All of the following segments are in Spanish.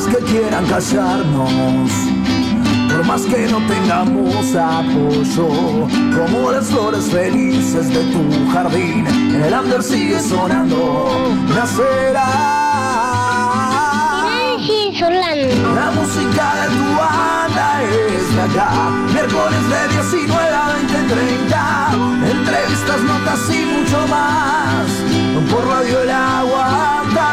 más que quieran callarnos, por más que no tengamos apoyo, como las flores felices de tu jardín, el under sigue sonando, nacerá. La música de tu banda es de acá, miércoles de 19 a 20, 30, entrevistas, notas y mucho más, por Radio El Aguantadero.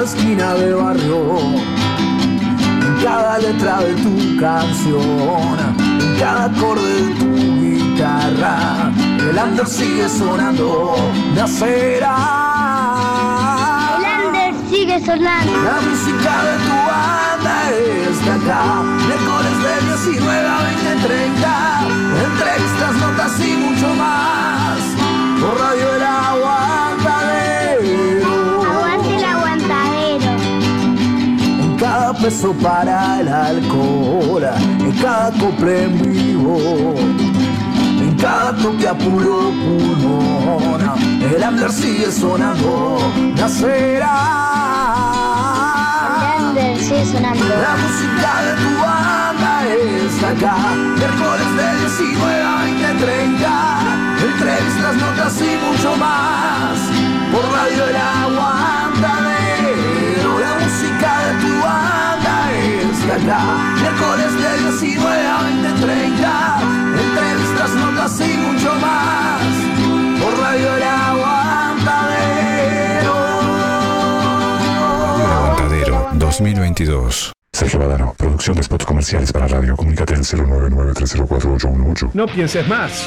Cada esquina de barrio, en cada letra de tu canción, en cada acorde de tu guitarra, el under sigue sonando, nacerá. El under sigue sonando. La música de tu banda es de acá, miércoles de 19 a 20, 30, entrevistas, notas y mucho más, por Radio El Aguantadero. Peso para el alcohol, en cada cople en vivo, en cada toque a puro pulmón, el under sigue sonando, nacerá. Sigue sonando. La música de tu banda es acá, miércoles de 19 a 20, 30, entrevistas, notas y mucho más, por Radio El Aguantadero. La música de tu banda acá, miércoles de 19 a 20, 30, entrevistas, notas y mucho más, por Radio El Aguantadero. El Aguantadero 2022. Sergio Badano, producción de spots comerciales para radio. Comunícate al 099-304-818. No pienses más.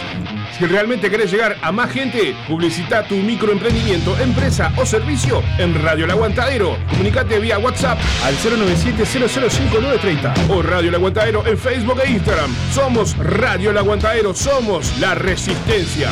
Si realmente querés llegar a más gente, publicita tu microemprendimiento, empresa o servicio en Radio El Aguantadero. Comunicate vía WhatsApp al 097-005930 o Radio El Aguantadero en Facebook e Instagram. Somos Radio El Aguantadero, somos la resistencia.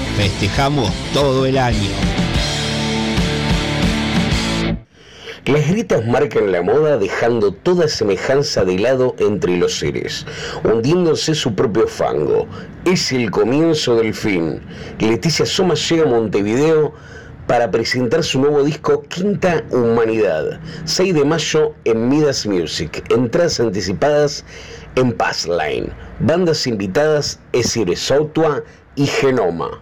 Festejamos todo el año. Las grietas marcan la moda dejando toda semejanza de lado entre los seres, hundiéndose su propio fango. Es el comienzo del fin. Leticia Soma llega a Montevideo para presentar su nuevo disco Quinta Humanidad, 6 de mayo en Midas Music, entradas anticipadas en Passline, bandas invitadas Esire Sautua y Genoma.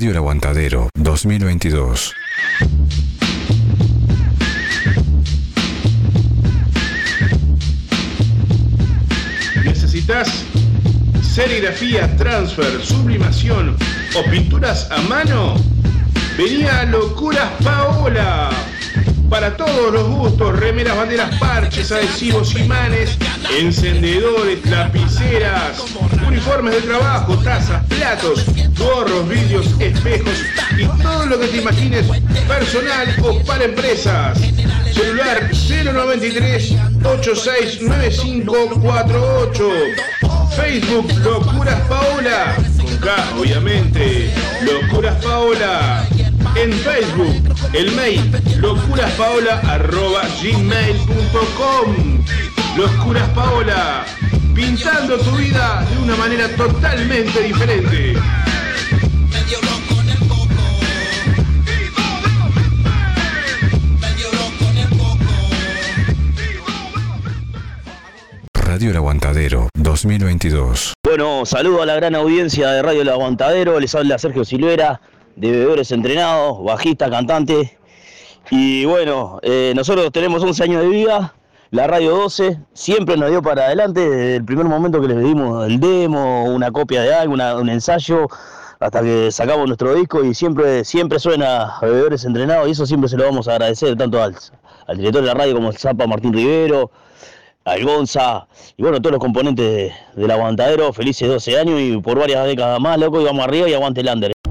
Radio El Aguantadero 2022. ¿Necesitas serigrafía, transfer, sublimación o pinturas a mano? Venía Locuras Paola. Para todos los gustos, remeras, banderas, parches, adhesivos, imanes, encendedores, lapiceras, uniformes de trabajo, tazas, platos, gorros, vidrios, espejos y todo lo que te imagines personal o para empresas. Celular 093 869548. Facebook Locuras Paola. Con K, obviamente. Locuras Paola. En Facebook, el mail locuraspaola.gmail.com Locuras Paola, pintando tu vida de una manera totalmente diferente. Radio El Aguantadero 2022. Bueno, saludo a la gran audiencia de Radio El Aguantadero. Les habla Sergio Silvera, de Bebedores Entrenados, bajista, cantante. Y bueno, eh, nosotros tenemos 11 años de vida. La Radio 12 siempre nos dio para adelante desde el primer momento que les dimos el demo, una copia de algo, un ensayo, hasta que sacamos nuestro disco y siempre, siempre suena a Bebedores Entrenados y eso siempre se lo vamos a agradecer tanto al, al director de la radio como el Zapa Martín Rivero, al Gonza y bueno, todos los componentes de- del aguantadero, felices 12 años y por varias décadas más, loco, y vamos arriba y aguante el under.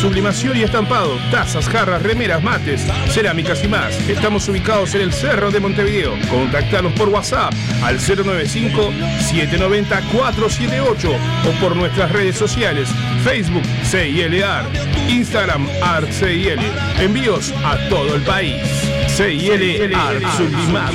Sublimación y estampado, tazas, jarras, remeras, mates, cerámicas y más. Estamos ubicados en el Cerro de Montevideo. Contactanos por WhatsApp al 095-790-478 o por nuestras redes sociales, Facebook CIL Art, Instagram Art CIL. Envíos a todo el país. CIL Art Sublimados.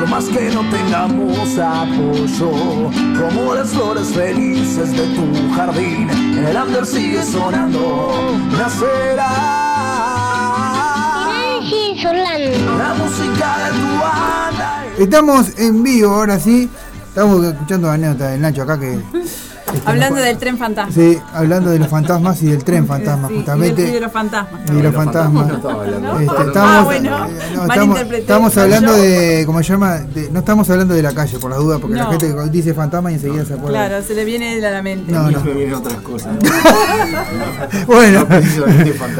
por más que no tengamos apoyo, como las flores felices de tu jardín, el under sigue sonando, nacerá. sonando. La música de tu banda. Estamos en vivo ahora sí. Estamos escuchando la anécdota del Nacho acá que Hablando del tren fantasma. Sí, hablando de los fantasmas y del tren fantasma, Sí, y justamente. de- y de los fantasmas. Y de los fantasmas. no estaba hablando. Este, Ah, estamos, bueno, no, estamos, hablando de, ¿cómo se llama? De- no estamos hablando de la calle, por las dudas, porque la gente dice fantasma y enseguida se acuerda. Claro, se le viene a la mente. No, no. Vienen otras cosas. Bueno,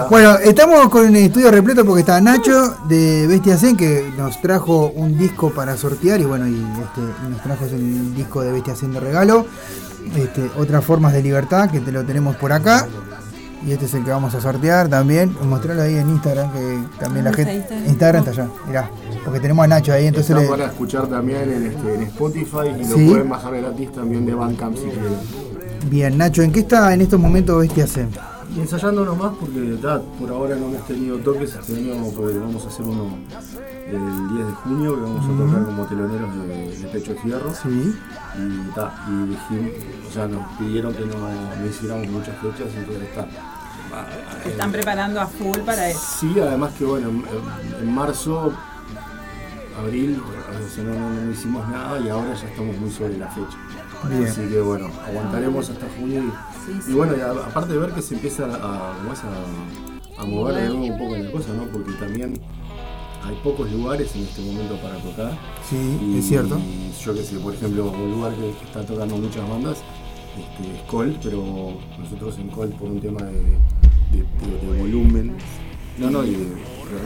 bueno, estamos con el estudio repleto porque está Nacho de Bestia Zen que nos trajo un disco para sortear y bueno, y este, y nos trajo el disco de Bestia Zen de regalo. Este, otras formas de libertad que te lo tenemos por acá. Y este es el que vamos a sortear también. Mostrarlo ahí en Instagram, que también la gente. Instagram está allá, mirá. Porque tenemos a Nacho ahí, entonces Está le. para escuchar también en, este, en Spotify y Sí. lo pueden bajar gratis también de Bandcamp si quieren. Bien, Nacho, ¿en qué está en estos momentos Bestia Zen? Y ensayando nomás porque ta, por ahora no hemos tenido toques, este año pues, vamos a hacer uno el 10 de junio que vamos a tocar como teloneros de, de Pecho Fierro. Sí. Y, ta, y dijimos, o sea, nos pidieron que no, no hiciéramos muchas fechas, entonces está. Se están preparando a full para eso. Sí, además que bueno, en, en marzo, abril, o sea, no, no- no hicimos nada y ahora ya estamos muy sobre la fecha. Bien. Así que bueno, aguantaremos hasta junio y, y bueno, y a- aparte de ver que se empieza a, a, a mover de nuevo un poco la cosa, ¿no? Porque también hay pocos lugares en este momento para tocar. Sí, Y es cierto. Yo que sé, por ejemplo, un lugar que, está tocando muchas bandas este, es Col, pero nosotros en Col por un tema de, de- de- de volumen, no, no, y de,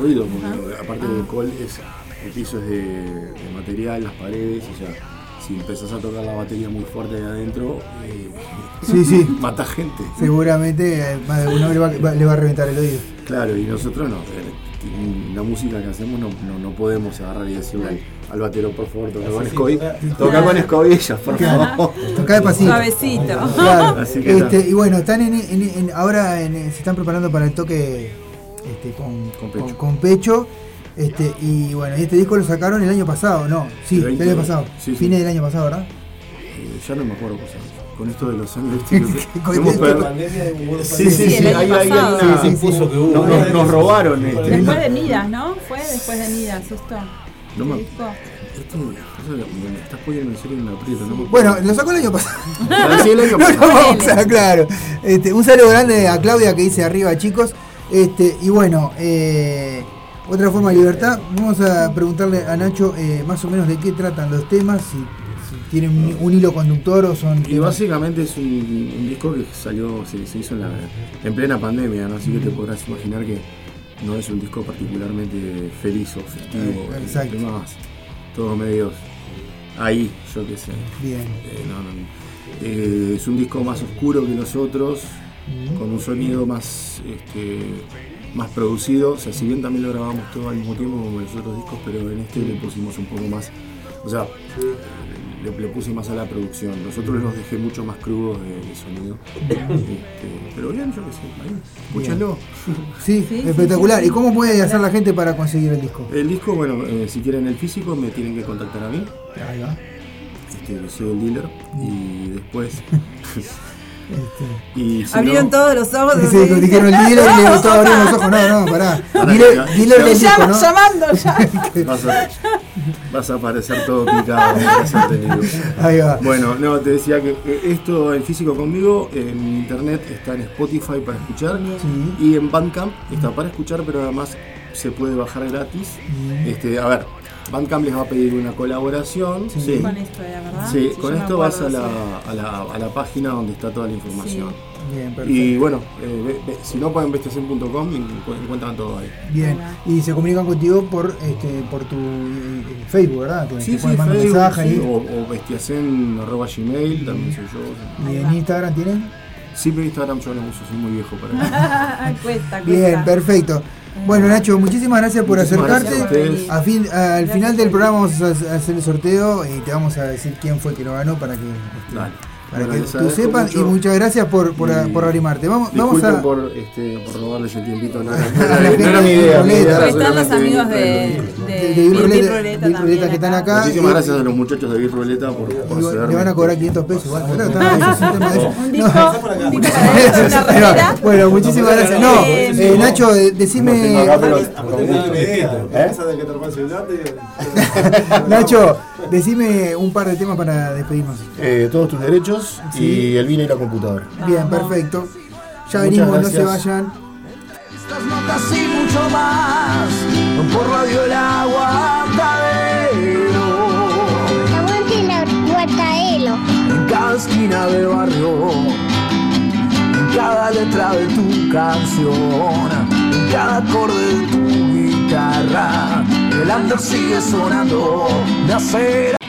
ruido, porque aparte de Col es, el piso es de, de material, las paredes, o sea, si empezás a tocar la batería muy fuerte de adentro, eh, Sí, sí. mata gente. Seguramente eh, más de uno le va, va- le va a reventar el oído. Claro, y nosotros no. eh, La música que hacemos no, no, no podemos agarrar y decirle al, al batero, por favor, toca con Scoy. Toca con escobillas, por favor. Toca despacito. Suavecito. Claro. Así que Este, y bueno, están en, en- en- ahora en- se están preparando para el toque este, con, Con pecho. con- con pecho. Este, y bueno, y este disco lo sacaron el año pasado, no, sí, El el 20, año pasado, sí, sí. fines del año pasado, ¿verdad? Eh, ya no me acuerdo cosas. Con esto de los años, hemos perdido- pandemia hubo Sí, sí, Sí, el hay, hay una- Sí, impuso que hubo. Nos, nos- nos robaron este. Después de Nidas, ¿no? Fue después de Nidas esto. No me- ¿El disco? Esto- me me estás poniendo en serio en aprieto, ¿no? Bueno, lo sacó el año pasado. Ah, sí, el año No, pasado. no, o sea, claro. Este, un saludo grande a Claudia que dice arriba, chicos. Este, y bueno, eh, otra forma de libertad. Vamos a preguntarle a Nacho eh, más o menos de qué tratan los temas, si, si tienen un, un hilo conductor o son. Y básicamente es un, un disco que salió, se, se hizo en, la, en plena pandemia, ¿no? así que te podrás imaginar que no es un disco particularmente feliz o festivo. Eh, exacto. Temas todos medios ahí, yo qué sé. Bien. Eh, no, no, eh, es un disco más oscuro que los otros, con un sonido más, este, más producido. O sea, si bien también lo grabamos todo al mismo tiempo como en los otros discos, pero en este le pusimos un poco más. O sea, le, le puse más a la producción. Los otros los dejé mucho más crudos de, de sonido. Este, pero bien, yo qué sé, ahí, escúchenlo. Sí, espectacular. ¿Y cómo puede hacer la gente para conseguir el disco? El disco, bueno, eh, si quieren el físico me tienen que contactar a mí. Ahí va. Este, que soy el dealer. Y después. Este, y si Abrieron no- todos los ojos. Sí, dijeron el dealer y le gustó abrir los ojos. No, no, pará. Del disco, Llama- ¿no? Llamando ya. Vas a, vas a aparecer todo picado. Ahí va. Bueno, no, te decía que esto en físico conmigo, en internet está en Spotify para escuchar Sí. y en Bandcamp está para escuchar, pero además se puede bajar gratis. Mm. Este, a ver, Bandcamp les va a pedir una colaboración. Sí. Sí, Con esto vas a la, a, la, a la página donde está toda la información. Bien, perfecto. Y bueno, eh, ve- ve- si no pueden investigación.com encuentran todo ahí. Bien, y se comunican contigo por este por tu eh, Facebook, ¿verdad? Que Sí, sí, Facebook, mensaje sí, ahí. o, o bestiacen arroba gmail, también soy yo. ¿Y en Instagram tienen? Sí, pero Instagram yo no uso, soy muy viejo para eso. cuesta, cuesta. Bien, perfecto. Bueno, Nacho, muchísimas gracias por Muchísimas acercarte. gracias a ustedes. A fin- al final del programa vamos a a hacer el sorteo y te vamos a decir quién fue que lo ganó para que, este, Dale. Para Bueno, que tú sepas y muchas gracias por, por, Y por arrimarte. Vamos, vamos a... por, este, por robarles el tiempito, no no era- no era mi idea. mi idea están los amigos de, de, Ruleta- que están acá. Muchísimas y- gracias a los muchachos de Bill Ruleta por, le van a cobrar 500 pesos No. Bueno, muchísimas gracias. No, eh, Nacho, decime. Nacho, Decime un par de temas para despedirnos. Eh, todos tus derechos sí. y el vino y la computadora. Bien, perfecto. Ya Muchas venimos, gracias. no se vayan. Estas notas y mucho más por Radio El Aguantadero. Aguante el Aguantadero. En cada esquina del barrio, en cada letra de tu canción, en cada acorde de tu guitarra el andar sigue sonando de acera.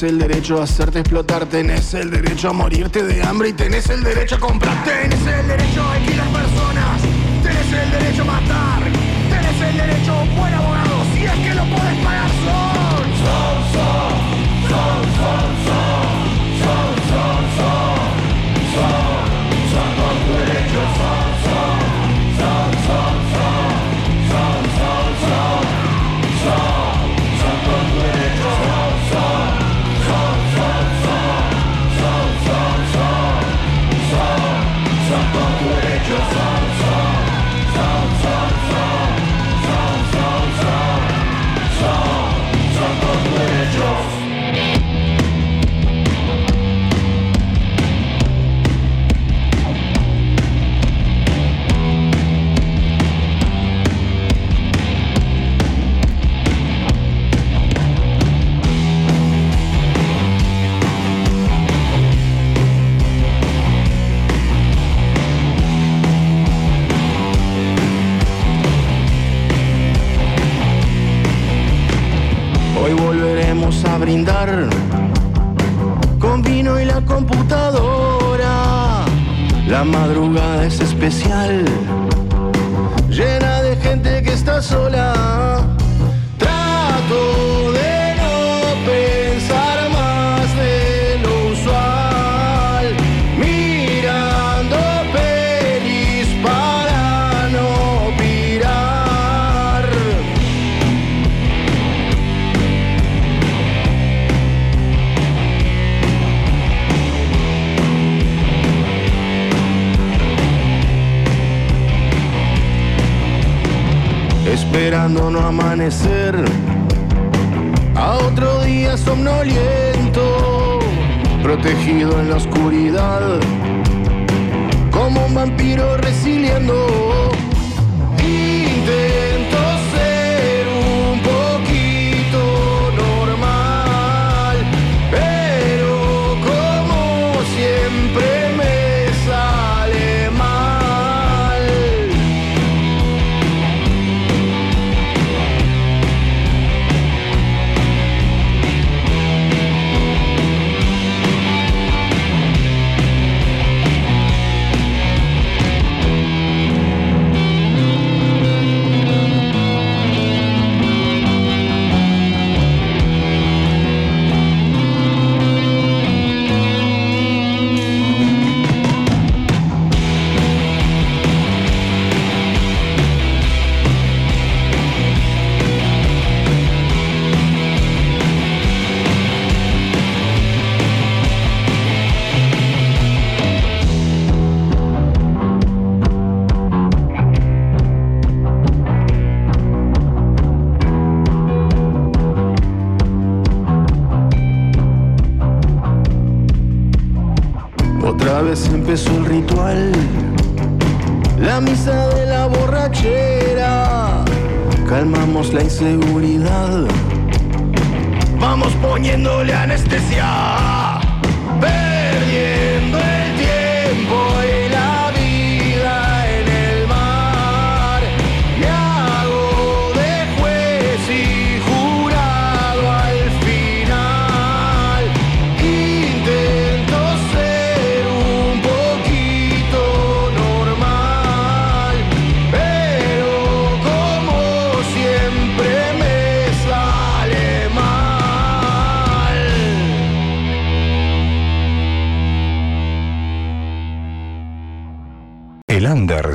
Tenés el derecho a hacerte explotar, tenés el derecho a morirte de hambre y tenés el derecho a comprar, tenés el derecho a alquilar personas. a brindar con vino y la computadora. La madrugada es especial, llena de gente que está sola a otro día somnoliento, protegido en la oscuridad, como un vampiro resiliendo. Empezó el ritual. La misa de la borrachera. Calmamos la inseguridad. Vamos poniéndole anestesia.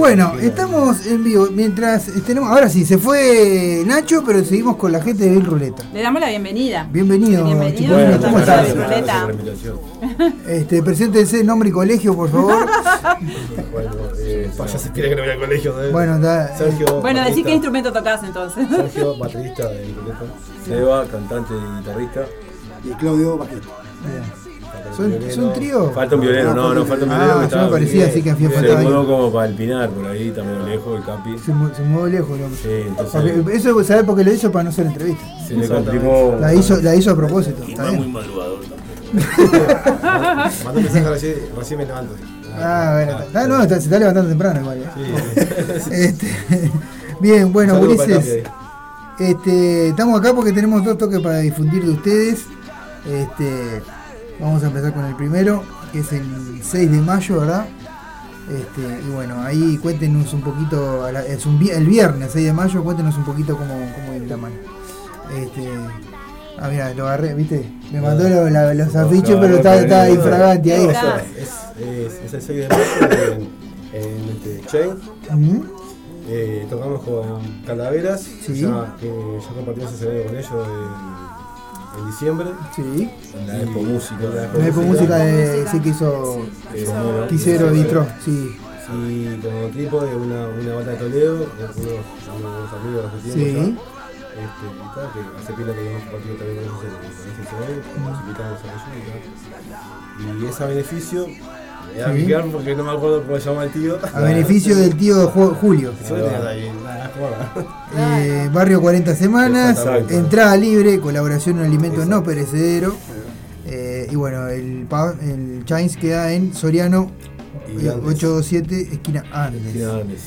Bueno, estamos en vivo mientras tenemos. Ahora sí, se fue Nacho, pero seguimos con la gente de Bill Ruleta. Le damos la bienvenida. Bienvenido, Bienvenido. Chipolino, ¿cómo Bueno, estás? Bill Ruleta. Este, preséntense nombre y colegio, por favor. Bueno, eh, ya se quiere que no al colegio. ¿sabes? Bueno, da- Sergio. Bueno, decir baterista. qué instrumento tocas entonces. Sergio, baterista de Nicoleto. Seba, cantante y guitarrista. Y Claudio, bajista. ¿Son, son trío? Falta un violero, no, no, falta un violero. Ah, que yo me parecía así que había Se faltado mudó como para el Pinar, por ahí, medio lejos, el Capi. Se, mu- se movió lejos el hombre. Sí, entonces Porque eso, ¿sabes por qué lo hizo? Para no hacer entrevista. se le complicó. La hizo, la hizo a propósito. Y está no es muy madrugador. Mandó mensaje recién, recién me levanto. Ah, bueno, está, no, está- se está levantando temprano igual. ¿eh? Este, bien, bueno, Ulises. Este, estamos acá porque tenemos dos toques para difundir de ustedes. Este, vamos a empezar con el primero, que es el 6 de mayo, ¿verdad? Este, y bueno, ahí cuéntenos un poquito, es un el viernes 6 de mayo, cuéntenos un poquito cómo, cómo viene la mano. Este, ah, mira, lo agarré, ¿viste? Me mandó lo- la- los afiches, pero está, está infragante ahí. Es, es, es el 6 de mayo en, en este Chain. Eh, tocamos con Calaveras, Sí. ya, que ya compartimos escenario con ellos en diciembre. Sí. En la Expo Música. La Expo Música de, sí que hizo Eh, bueno, Quisero sí, Distro, sí. Y como equipo de una, una banda de Toledo, unos, unos amigos que Sí. acá. Este, y tal, que hace pila que hemos compartido también con ellos en, en ese escenario, nos invitamos a ellos y tal. Y es a beneficio, me da Sí. que quedar porque no me acuerdo cómo se llama el tío. A beneficio del tío Ju- Julio. Eh, barrio 40 semanas, entrada libre, colaboración en alimentos no perecedero. Eh, y bueno, el, el Chains queda en Soriano Y eh, Andes. 827, esquina Andes. Esquina Andes,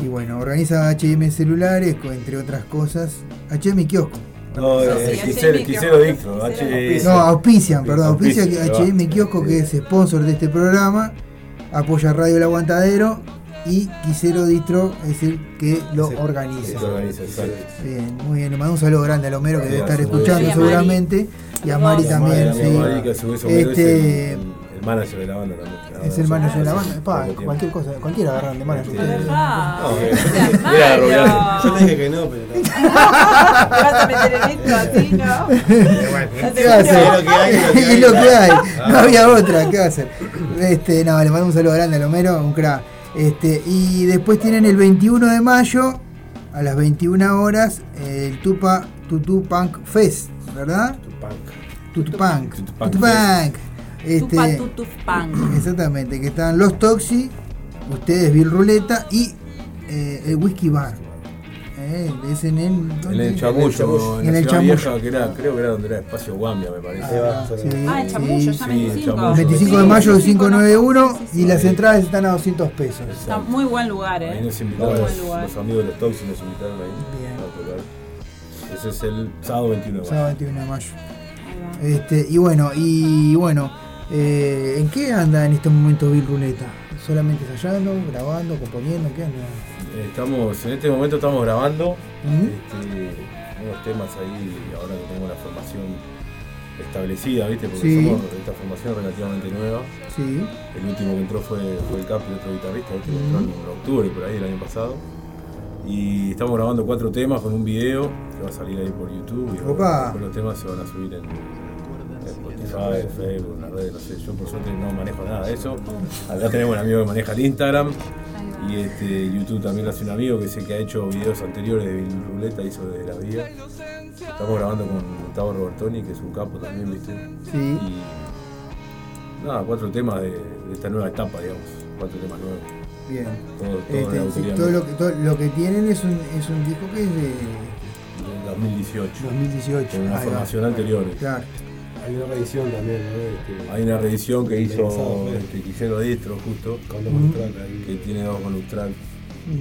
Y bueno, organiza HM Celulares, entre otras cosas. HM Kiosco. No, eh, Quisero, Quisero Dictro. No, auspician, perdón, auspicia HM Kiosco, que es sponsor de este programa, apoya Radio El Aguantadero y Quisero Distro es el que lo organiza. Se organiza. Bien, muy bien, le mando un saludo grande a Homero que debe estar escuchando Sí, seguramente y a Mari a también, Mari, a sí. Mari, que a su vez Homero es el, el manager de la banda también. Es el manager de la banda, pa, cualquier cosa, cualquiera agarran de manager mira, Roberto, Yo le dije que no, pero. ¿Te vas a meter en esto así, no? ¿Qué va a hacer? Es lo que hay, es lo que hay. Es lo que hay. Ah. No había otra, ¿qué va a hacer? Este, no, le mando un saludo grande a Homero, un crack. Este, y después tienen el 21 de mayo, a las 21 horas, el Tupa Tutu Punk Fest, ¿verdad? Tutu Punk. Tutupunk Tutu Punk. Este. Exactamente, que están los Toxi, ustedes Bill Ruleta y eh, el Whisky Bar. Eh, es en el, En ¿dónde? el Chamullo, En el Chamullo. que era, creo que era donde era Espacio Guambia, me parece. Ah, sí, Ah, el chamullo, ya Sí, 25. el chamullo. 25 de mayo 591 y las entradas están a 200 pesos. Está muy buen lugar, Ahí eh. nos Muy invitaron buen los, lugar. los amigos de los Toxi, nos invitaron ahí tocar. Ese es el sábado 21 de mayo. Sábado 21 de mayo. Este, y bueno, y bueno, eh, ¿en qué anda en este momento Bill Ruleta? ¿Solamente ensayando, grabando, componiendo? ¿En qué anda? Eh, Estamos, en este momento estamos grabando este, unos temas ahí, ahora que tengo la formación establecida, ¿viste? Porque Sí. somos esta formación relativamente nueva. Sí. El último que entró fue, fue el Capi, otro guitarrista, ¿viste? que Ujú. entró en octubre por ahí del año pasado. Y estamos grabando cuatro temas con un video que va a salir ahí por YouTube y Opa. los temas se van a subir en Spotify, Facebook, en las redes, no sé, yo por suerte no manejo nada de eso. Acá tenemos un amigo que maneja el Instagram y este YouTube también lo hace un amigo que sé que ha hecho videos anteriores de Bill Ruleta, hizo de la vida. Estamos grabando con Gustavo Robertoni, que es un capo también, ¿viste? Sí. Y nada, cuatro temas de, de esta nueva etapa, digamos, cuatro temas nuevos. Bien. Todo, todo Este, sí, todo, lo que, todo lo que tienen es un, es un disco que es de Del 2018. 2018. Con una formación anterior. Claro. Hay una reedición también, ¿no? Este, Hay una reedición que hizo este, Guillermo Distro, justo. Con ahí. Que tiene dos track. Ujú.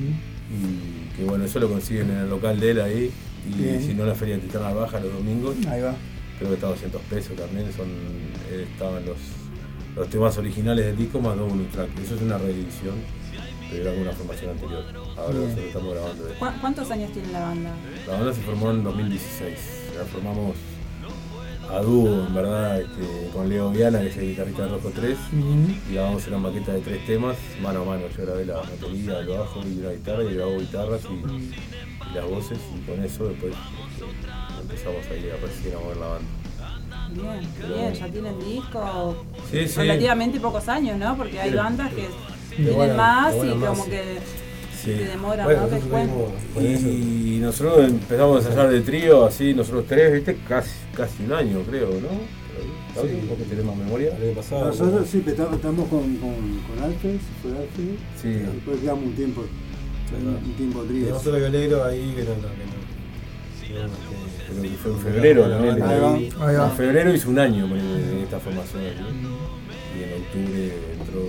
Y que bueno, eso lo consiguen en el local de él ahí. Y Bien. si no, la Feria Titana Baja los domingos. Ahí va. Creo que está a 200 pesos también. Son, eh, estaban los, los temas originales del disco más dos bonus track. Eso es una reedición, pero era con una formación anterior. Ahora Bien. nosotros estamos grabando esto. ¿Cu- ¿Cuántos años tiene la banda? La banda se formó en 2016. La formamos a dúo, en verdad, este, con Leo Viana, que es el guitarrista de Rojo 3. Ujú. Y grabamos una maqueta de tres temas, mano a mano. Yo grabé la batería, el bajo y la guitarra, y grabó guitarras y, y las voces. Y con eso después este, empezamos ahí a recién a mover la banda. Bien, Pero bien, bueno. ya tienen disco Sí, sí. relativamente pocos años, ¿no? Porque hay bandas que tienen más de buena y como sí. que Sí. Bueno. Que nosotros. Y nosotros empezamos a ensayar de trío, así, nosotros tres, ¿viste? Casi, casi un año, creo, ¿no? ¿Está Sí. que tenés más memoria? Pasado. Nosotros sí, pero estamos con, con, con Alfred, fue Alfred. Sí. Después quedamos un tiempo, un tiempo trío. Tenemos otro violero ahí que no, no, que no. que- que fue en febrero también. Ahí va. ahí. Ahí va. En febrero hizo un año de esta formación aquí. Y en octubre entró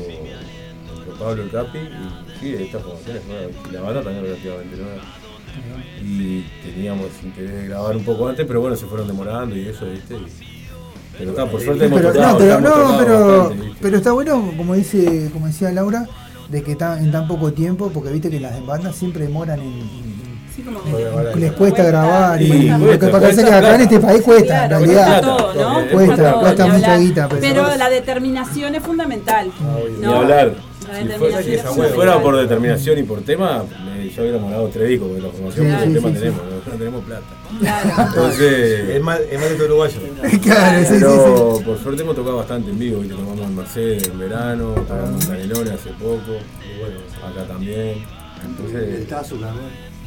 Pablo el Capi. Y sí, esta formación es nueva. Y la banda también relativamente nueva. Y teníamos interés de grabar un poco antes, pero bueno, se fueron demorando y eso, ¿viste? Y- pero está, por suerte hemos Pero, tocado, no, pero, no, pero, bastante, ¿viste? pero está bueno, como dice, como decía Laura, de que está en tan poco tiempo, porque viste que las bandas siempre demoran en, en- Sí, como que les cuesta grabar y lo cuesta, que pasa es que acá en este país cuesta, en cuesta realidad. todo, ¿no? Cuesta, Cuesta mucha guita, pero, Pero la determinación es fundamental. Ni ¿no? hablar. Si fuera, si por determinación y por tema, me, yo hubiera morado tres discos, porque la formación Sí, por sí, tema sí, tenemos, no, no tenemos plata. Claro. Entonces, Es más, es más de todo uruguayo. Claro, sí, sí, pero por suerte hemos tocado bastante en vivo, ¿viste? tocamos en Mercedes en verano, tocamos en Canelones hace poco, y bueno, acá también. Entonces, El Tazo también.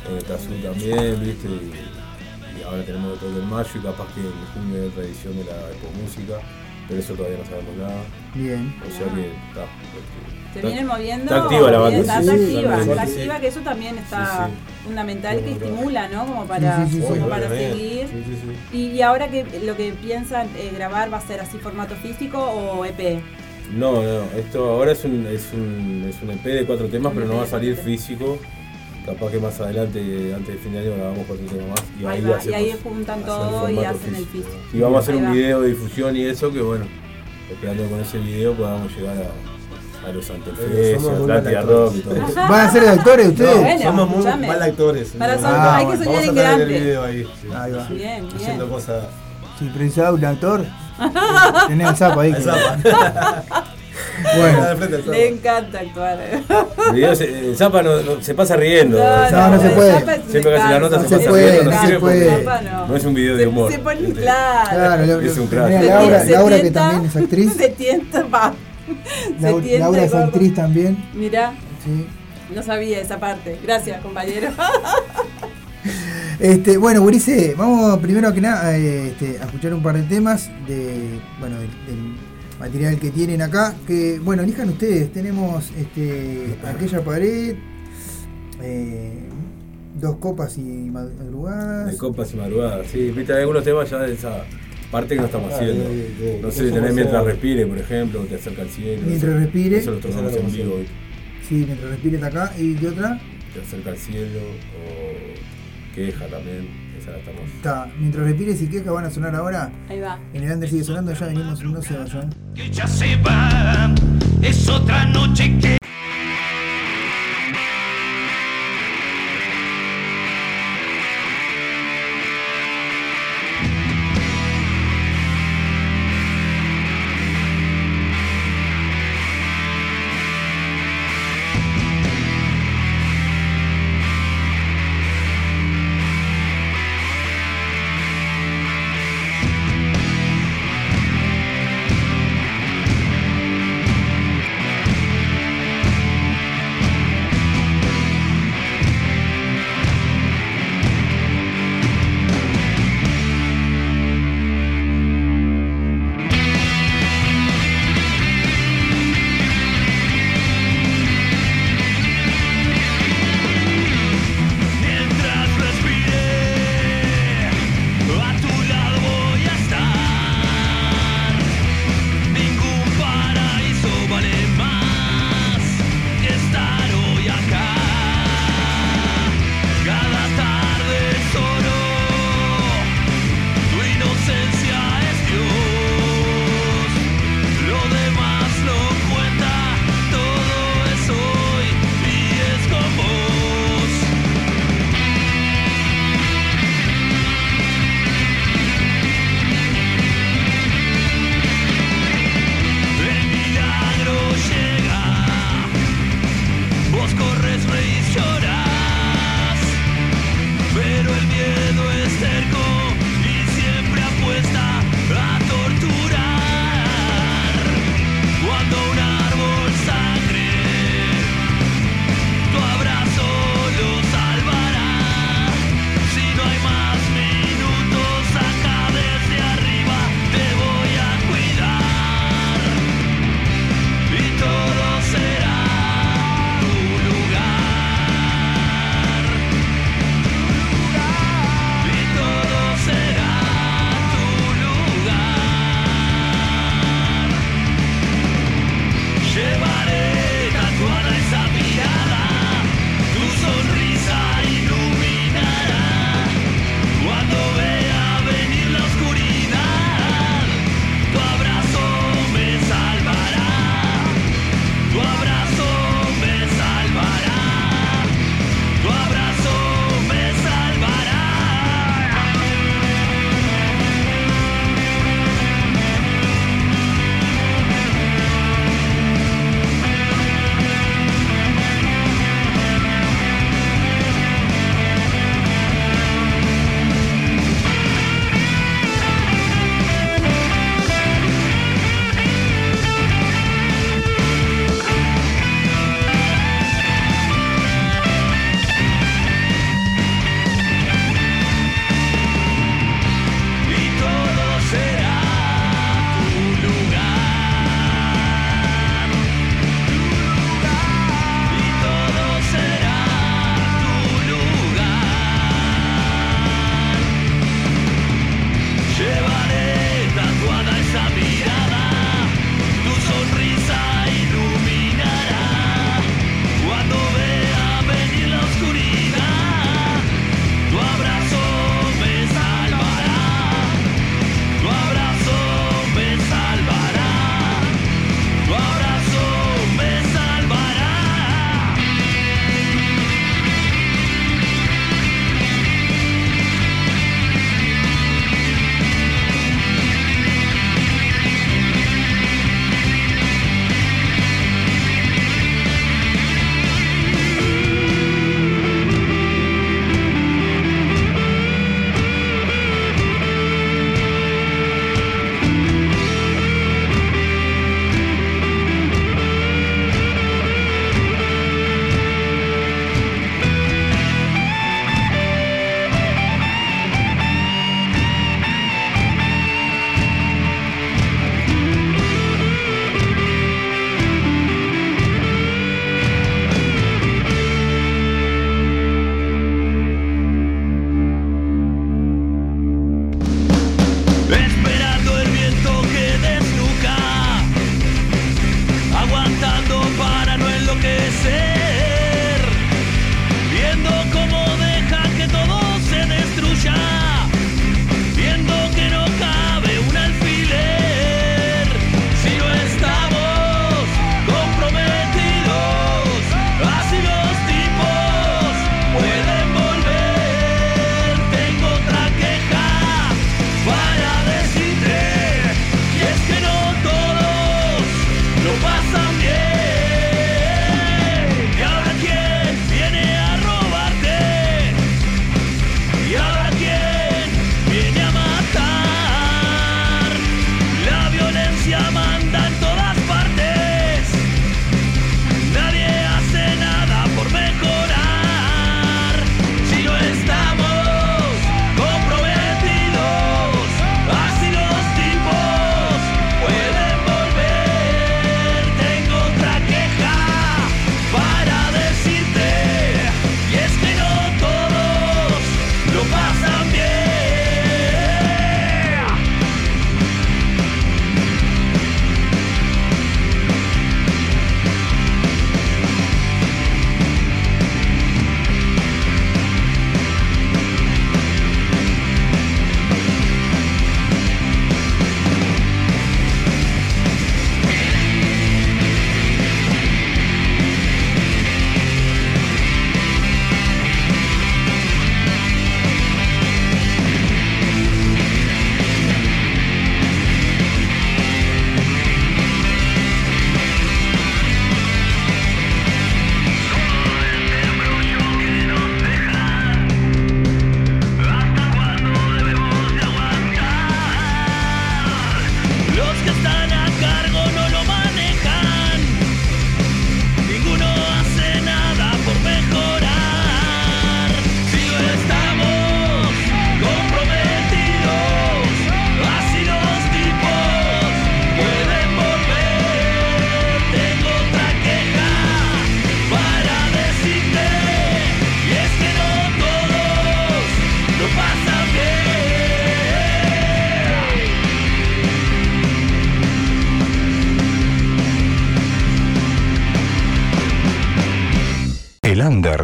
en el Tazú también, ¿viste? Y, y ahora tenemos otro en mayo y capaz que en junio hay otra edición de la Expo Música, pero eso todavía no sabemos nada. Bien. O sea que está. Se está- vienen moviendo. Está activa la banda. Está, sí, está activa, está sí. activa, que eso también está Sí, fundamental que estimula, ¿no? Como para, Sí, sí, sí, sí. como para seguir. Sí, sí, sí. Y, y ahora que lo que piensan eh, grabar va a ser así formato físico o E EP. No, no, esto ahora es un, es un, es un EP de cuatro temas, pero no va a salir físico. Capaz que más adelante, antes de fin de año, grabamos cuatro temas más. Y Ahí ahí, va, y hacemos- ahí juntan hacemos todo y hacen el físico. Y vamos a hacer Ahí un va. video de difusión y eso, que bueno, esperando que con ese video podamos llegar a, a muy Atlántida Rock. ¿Van a ser actores ustedes? Bueno, Somos muy mal actores. Para ¿no? son- Ah, hay que soñar Vamos en a traer el grande. video ahí. sí. Ahí va. Bien, Haciendo bien. cosas. Si precisaba un actor, tenés el sapo ahí. Que- zapa. Bueno, zapa. Le encanta actuar. El se, el Zapa no, no- se pasa riendo. No, no se el puede. Zapa Siempre que hace la nota No se, se pasa puede, riendo, no se sirve puede. Zapa no. No es un video de Se- humor. Se pone claro. claro, Es un crack. Se Laura, tienta- Laura que se también es actriz. Se tienta, va. Laura el es actriz también. Mirá, Sí. no sabía esa parte. Gracias, compañero. Este, bueno, Gurice, vamos primero que nada eh, este, a escuchar un par de temas de, bueno, del, del material que tienen acá. Que, bueno, elijan ustedes. Tenemos este, aquella pared, eh, dos copas y madrugadas. De copas y madrugadas, sí. Viste, hay algunos temas ya de esa parte que no estamos Ah, haciendo. de- de- No sé, eso tenés mientras respire, por ejemplo, te acerca al cielo. Mientras eso- respire. Eso lo tocamos en vivo, ¿viste? Sí, mientras respire está acá. ¿Y qué otra? te acerca al cielo o queja también, esa la estamos. Está, mientras respires y queja van a sonar ahora. Ahí va. En el under sigue sonando, ya venimos, no se vayan. que ya se va. Es otra noche que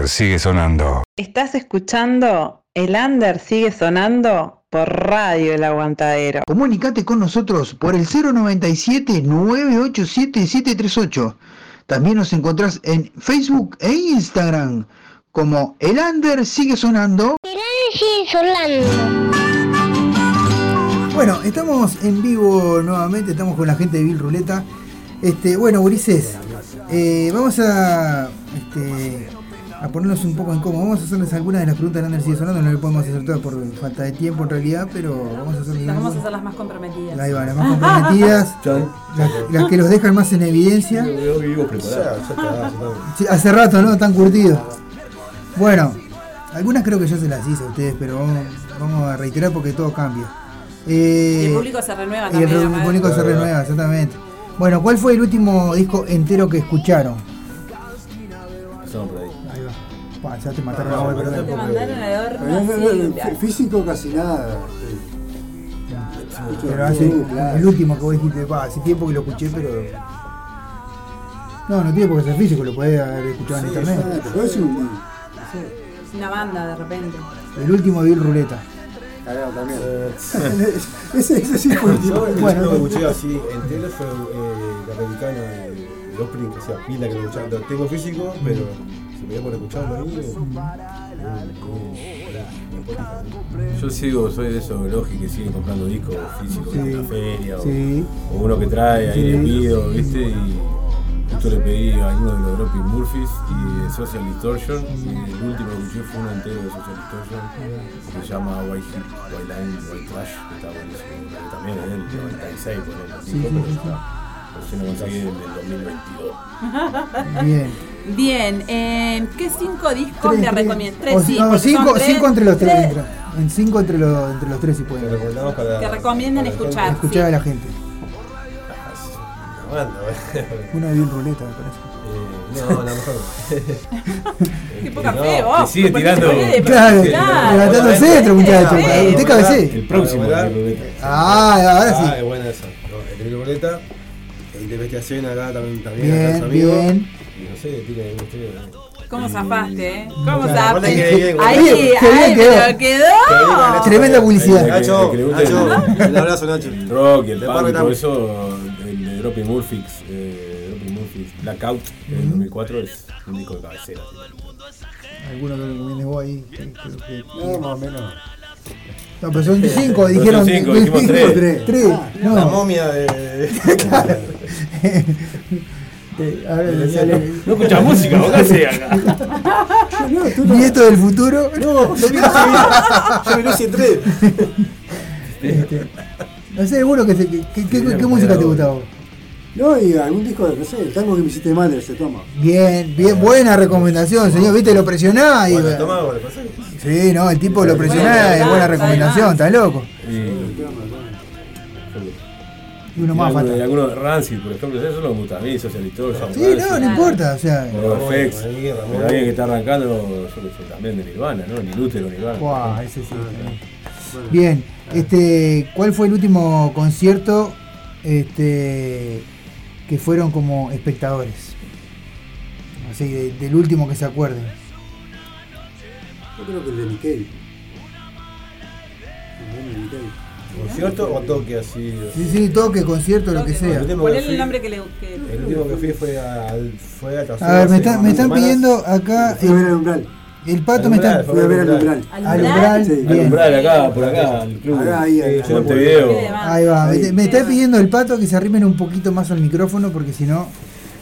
under sigue sonando. Estás escuchando El Under sigue sonando por Radio El Aguantadero. Comunicate con nosotros por el 097-987-738. También nos encontrás en Facebook e Instagram como El Under sigue sonando. sigue sonando. Bueno, estamos en vivo nuevamente, estamos con la gente de Bill Ruleta. Este, bueno, Ulises, eh, vamos a, este, a ponernos un poco en cómo. Vamos a hacerles algunas de las preguntas de Lander sigue sonando, no le podemos hacer todas por falta de tiempo en realidad, pero vamos a hacerles Las vamos a hacer las más comprometidas. Ahí va, las más comprometidas, las, las que los dejan más en evidencia. Yo vivo preparado. Sí, hace rato, ¿no? Están curtidos. Bueno, algunas creo que ya se las hice a ustedes, pero vamos, vamos a reiterar porque todo cambia. Eh, Y el público se renueva y el, también. el público se renueva, exactamente. Bueno, ¿cuál fue el último disco entero que escucharon? Pa, ya te mataron voz, Te mandaron al horno Físico casi nada. Pero hace el último que vos dijiste, pa, hace tiempo que lo escuché, pero. No, no tiene por qué ser físico, lo podés haber escuchado en internet. Una banda de repente. El último Bill Ruleta. Cagado también. ese, ese sí fue el Yo el Bueno. último que escuché así entero fue eh, la americana de de opening, que sea pila que lo escuchaba. Lo tengo físico, pero me por escucharlo ahí. eh, Yo sigo, soy de esos logi que siguen comprando discos físicos Sí, en la feria o- sí. o, uno que trae, ahí Sí. le pido, ¿viste? Y justo le pedí a uno de los Dropping Murphys y de Social Distortion. Y el último que escuché fue uno entero de Social Distortion que se llama White Hip, White Line, White Trash, que está buenísimo. Que también es del 96, por el Sí, sí, pero sí, está. Pero si no conseguí el del 2022. Bien. Bien, eh, ¿qué cinco discos Tres, le tres. recomiendas? Tres, no, cinco, tres- cinco entre los tres. En cinco entre los, entre los tres si pueden. para. Recomienden para escuchar. Escuchar a la gente. Una banda, Una de Bill Ruleta, me parece. Eh, no, la mejor. Qué poca No, fe, vos. sigue tirando- se puede- Claro, Claro. levantando el centro, muchachos. Sí. Usted cabecé. El próximo Ruleta. Ah, ahora Ah, sí. es buena esa. No, el de Boleta, el de investigación acá también, también Bien, bien. No sé, tiene una historia. ¿no? ¿Cómo zafaste, eh? ¿Cómo Claro, zafaste? Ahí, bien ahí, quedó. pero quedó. Tremenda publicidad. Nacho, el que le gusta Nacho, un abrazo, Nacho. El rock y el De también. eso, el de Dropping Murphys, eh, Dropping Murphys Blackout del 2004 es un disco de cabecera. Alguno que recomiendes vos ahí. que- creo que- No, más o menos. No, pero son cinco, Pero dijeron. son cinco, dijimos cinco, tres. tres. Tres, La no. momia de. Eh, ahora le sale. No escuchas música, vos qué acá. No, tú no. Nieto del futuro. No, yo vi Yo vi Lucy 3. Este, no sé, seguro que, se- que, que- que- ¿qué música te gustaba? vos? No, y algún disco, no sé, el tango que me hiciste madre se toma. Bien, bien, buena recomendación, señor. Viste, lo presionás y. Bueno, toma. Sí, no, el tipo lo presionás, es buena recomendación, está loco. Y, Y uno y más alguno- y algunos Rancid, por ejemplo, eso no me gusta a mí, Social Distortion. Sí, no, no importa, o sea. O FX, alguien que está arrancando, yo que sé, también de Nirvana, ¿no? Ni Luther o Nirvana. Guau, ese sí. Bien, este, ¿cuál fue el último concierto este, que fueron como espectadores? Así, de- del último que se acuerden. Yo creo que el de Miquel. El de Miquel. ¿Concierto o toque así? Sí, sí, toque, concierto, lo que sea. El último ¿Cuál que es el fui- nombre que le que El último que fui fue al. Fue a A ver, me, está- me están pidiendo acá. Fui a ver el El, umbral. el pato me está. Fui a ver el umbral. Al umbral, Sí. bien. Alumbrar acá, por acá, el club. Acá, ahí, ahí. Sí, Montevideo. Ahí va, me, me está pidiendo el pato que se arrimen un poquito más al micrófono porque si no,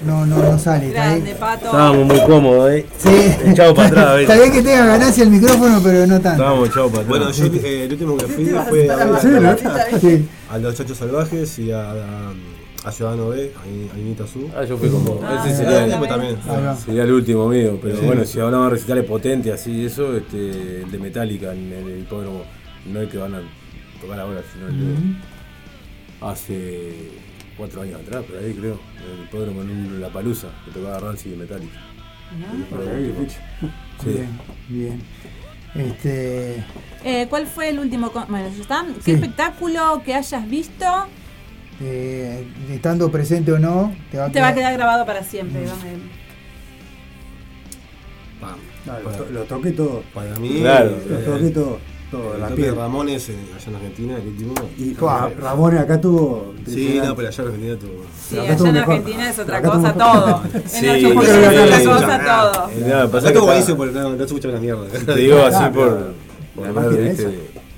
no, no, no sale. Grande, pato. Estábamos muy cómodos, ¿eh? Sí. Echado para atrás, Está bien que tenga ganancia el micrófono, pero no tanto. Estábamos echados para atrás. Bueno, yo eh, el último que fui fue a, Sí, ¿no? Sí. a Los Chachos Salvajes y a, a, a Ciudadano B, ahí ahí en Itazú. Ah, yo fui con vos. Ah, Ese sería, después también. Ahí sería el último mío, pero Sí. bueno, si hablamos de recitales potentes así, eso, este, el de Metallica en el hipódromo, no el que van a tocar ahora, sino el de hace cuatro años atrás, por ahí creo, en el hipódromo en La Palusa, que tocaba Rancid y Metallica. Sí. Bien, bien. Este, Eh, ¿Cuál fue el último? Bueno, ya están. ¿Qué Sí. espectáculo que hayas visto eh, estando presente o no, te va a te va a quedar. quedar grabado para siempre? Vamos a ver. pam. Claro, Para- lo, to- lo toqué todo. Para mí, Claro. Lo toqué todo. Todo el la de piel. Ramones en- allá en Argentina, el último. Y Ramón acá tuvo. Sí, no, pero allá en Argentina tuvo. Sí, Acá allá en mejor. Argentina es otra cosa todo. Sí, en Argentina es otra cosa todo. Eh, no, pasa que está- buenísimo porque no, no una mierda. Te digo así Ah, por, pero por la ver,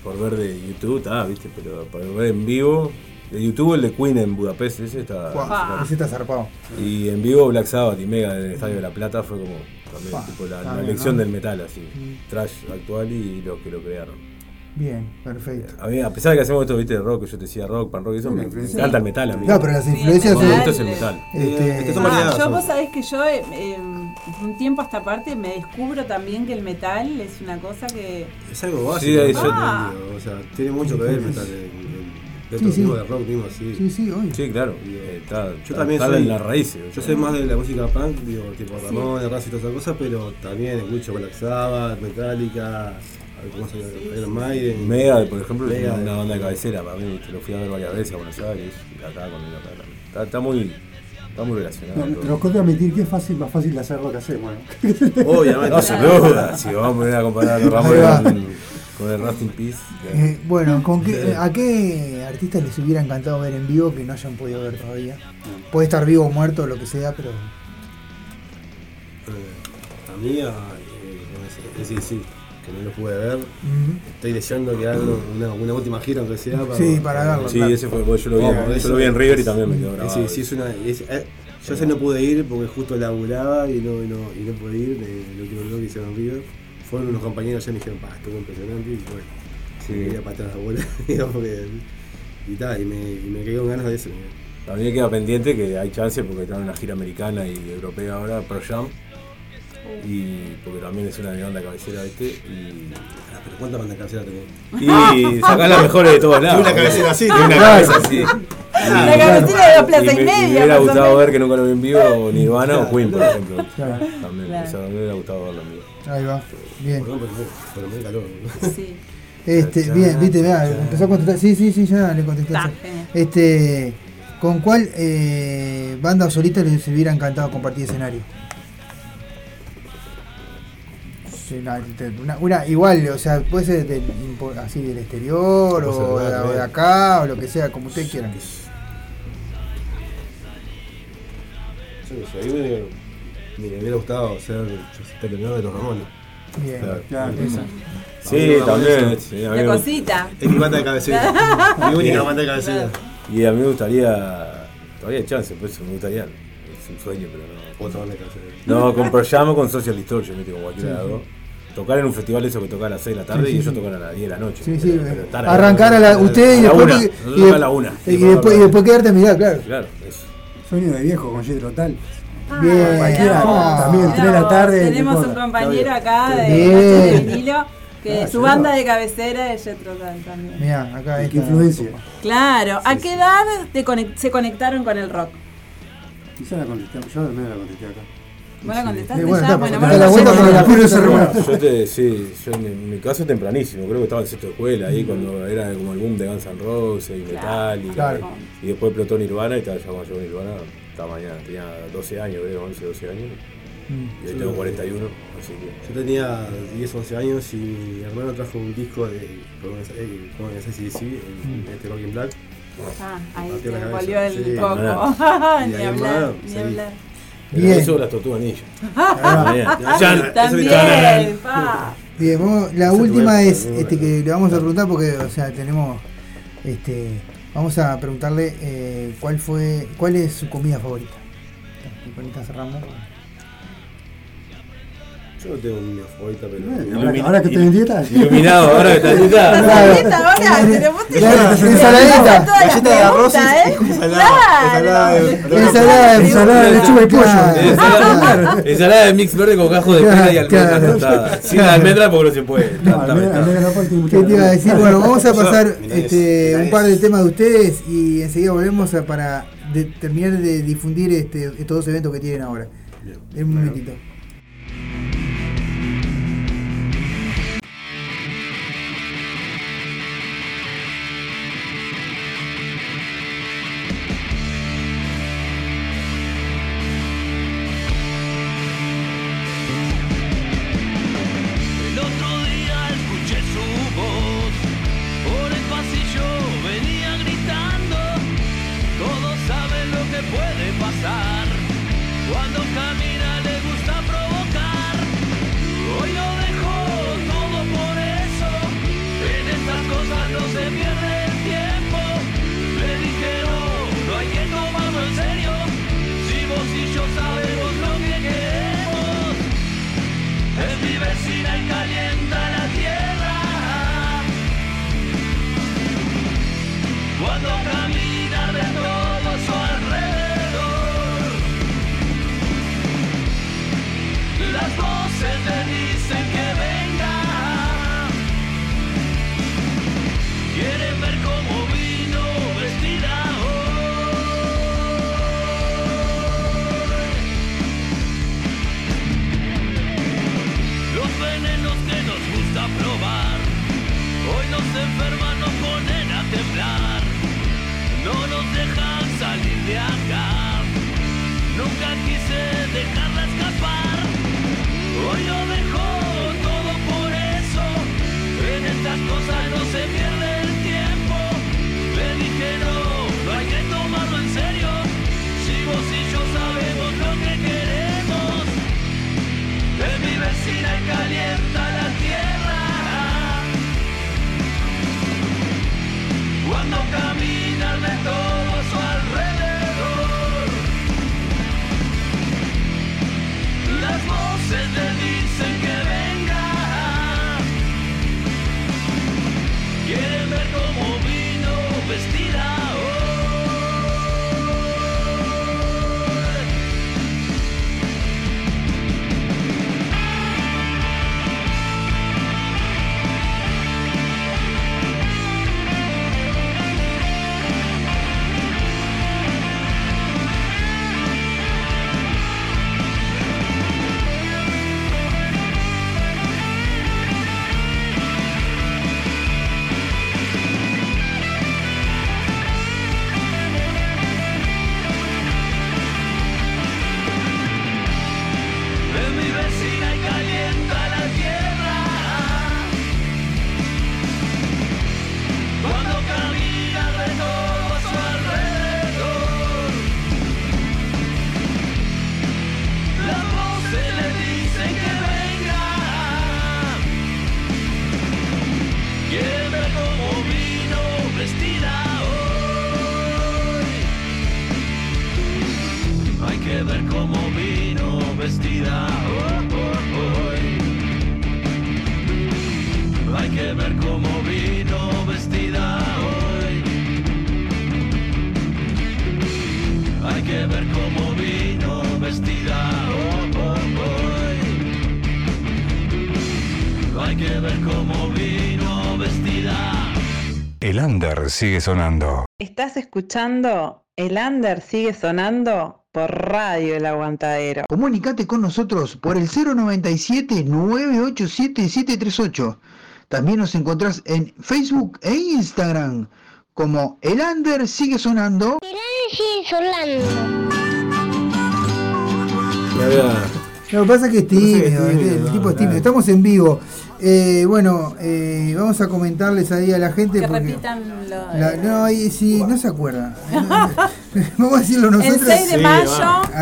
por ver de YouTube, está, viste, pero para ver en vivo, de YouTube el de Queen en Budapest, ese está. Guau, ese está zarpado. Y en vivo Black Sabbath y Mega en el Estadio de La Plata fue como también tipo la, la elección ¿no? del metal así, Mm. trash actual y los que lo crearon. Bien, perfecto. A mí, a pesar de que hacemos esto, viste, de rock, yo te decía rock, pan rock y eso, me, me encanta el metal a mí. No, pero las influencias Lo que me son- gusta es el metal. Este- son Ah, variadas, yo son- vos sabés que yo eh, eh, un tiempo a esta parte me descubro también que el metal es una cosa que Es algo básico. Sí, ¿no? yo- Ah. o sea, tiene mucho que ver el metal. el- el- Dentro Sí, sí. mismo de rock mismo así. Sí, sí, hoy. Sí, claro. eh, está, Yo está- también está soy, en las raíces. Yo soy más de la música punk, digo, tipo Ramón, Raz y todas esas cosas, pero también escucho Black Sabbath, Metallica, ¿cómo se llama? Iron Maiden. Mega, por ejemplo, es Mega, una, una banda de cabecera para mí, que lo fui a ver varias veces a Buenos Aires, y acá con el acá. Está, está muy, está muy relacionado. No, todo. te lo tengo que admitir que es fácil, más fácil de hacer lo que hacemos. ¿no? Obviamente. No, sin duda, si vamos a poner a comparar a. Ramones con, el Rust in Peace. Eh, bueno, ¿con qué, ¿a qué artistas les hubiera encantado ver en vivo que no hayan podido ver todavía? Puede estar vivo o muerto, lo que sea, pero. Eh, a mí, a, eh, sí, sí, que no lo pude ver. Estoy deseando que hagan una, una última gira, aunque sea. Para, Sí, para verlo. Sí, ese fue, yo lo vi, yo eso lo vi en River y también me quedó grabado. Sí, sí, es una. es- yo sé no pude ir porque justo laburaba y no, y no, y no pude ir. El último que hicieron en River. Fueron unos compañeros ya me dijeron, pa, estuvo impresionante. Y bueno, Sí. quería para atrás la bola. porque- y tal, y me, y me quedé con ganas de eso. Me queda pendiente que hay chance porque están en una gira americana y europea ahora, Pro Jam. Y porque también es una de mi banda cabecera, ¿viste? Y, Ah, pero ¿cuántas bandas cabeceras tenés? y sacás las mejores de todos lados. Una cabecera así, una claro. cabeza así. La cabecera de dos plazas y me- media, Me hubiera gustado ver que nunca lo vi en vivo, Nirvana o Queen, por ejemplo. Claro. También, Claro. o sea, me hubiera gustado verlo en vivo. Ahí va. Bien. Perdón, pero, me da calor. sí. Este, bien, viste, vea, empezó a contestar. Sí, sí, sí, ya le contesté. Genial. Este, ¿con cuál eh, banda o solista les hubiera encantado compartir escenario? Sí, no, te- una, una- igual, o sea, puede ser del, así del exterior o de acá, o de acá o lo que sea, como ustedes quieran. Yo no sé, a mí me, me hubiera gustado ser terminador de los Ramones. Bien, Claro. claro, esa. Sí, también. sí, La me- cosita. Es mi banda de cabecera. mi única banda de cabecera. Y a mí me gustaría. Todavía hay chance, por eso me gustaría. Es un sueño, pero no. Otra banda de cabecera. No, con Pearl Jam o con Social Distortion, ¿viste? Con cualquiera de las dos. Tocar en un festival eso que toca a las 6 de la tarde Sí, sí, y ellos sí. tocan a las 10 de la noche. Sí, sí, Pero- pero arrancar a la, usted y después, y, a la una. y después, y después quedarte a mirar, claro. Claro, eso. Sueño de viejo con Jet Total. Bien, Cualquiera, ah, también, Mirá 3 de la tarde. Tenemos no un compañero acá de vinilo que Ah, su banda no. de cabecera es Jet Total también. Mirá, acá ¿Qué esta- influencia? Claro, ¿a qué edad te conec- se conectaron con el rock? Quizá la contesté, yo al menos la contesté acá. ¿Vos la contestaste Sí, bueno, ya? Bueno, la vuelta ya- se remueve. Yo te, sí, yo en, mi caso tempranísimo, creo que estaba en sexto de escuela ahí cuando era como el boom de Guns N' Roses y Metal y, Claro. y después explotó Nirvana y estaba llamado yo Nirvana, estaba mañana, tenía 12 años, creo, 11, 12 años Mm. y hoy tengo 41, así que Yo tenía 10, 11 años y mi hermano trajo un disco de con eh, SCDC, el, este Rock in Black. Ah, ahí la volvió el sí. coco. Ni hablar, ni hablar. El Bien. de las tortugas ninja. Ah, Bien. Ya, Ya- También, pa. Bien, la Esa última tuve- es tuve- este, que le vamos a preguntar porque, o sea, tenemos, este, vamos a preguntarle eh, cuál fue, cuál es su comida favorita. Y con esta cerramos. Yo no tengo una favorita, pero. Bueno, Ilumina- ahora, ahora que estoy en dieta. Iluminado, ahora que está en dieta. Claro. Esta ahora, tenemos ensaladita. Galleta de arroz y- ¿eh? ensalada, ensalada. Ensalada, ensalada de lechuga y pollo. Claro. Ensalada, ensalada de mix verde con gajo de pera y almendras. Sin la almendra porque no se puede. No, no ¿Qué te iba a decir? Bueno, vamos a pasar este, un par de temas de ustedes y enseguida volvemos para terminar de difundir este, estos dos eventos que tienen ahora. En un momentito. Under sigue sonando. ¿Estás escuchando? El under sigue sonando por Radio El Aguantadero. Comunicate con nosotros por el 097-987-738. También nos encontrás en Facebook e Instagram como El Under sigue sonando. sigue sonando. Lo que pasa es que es tímido, tímido, el no, tipo es tímido. Estamos en vivo. Eh, bueno, eh, vamos a comentarles ahí a la gente. Que porque repitan lo. la- no, ahí sí, no se acuerda. vamos a decirlo El nosotros. 6 de mayo.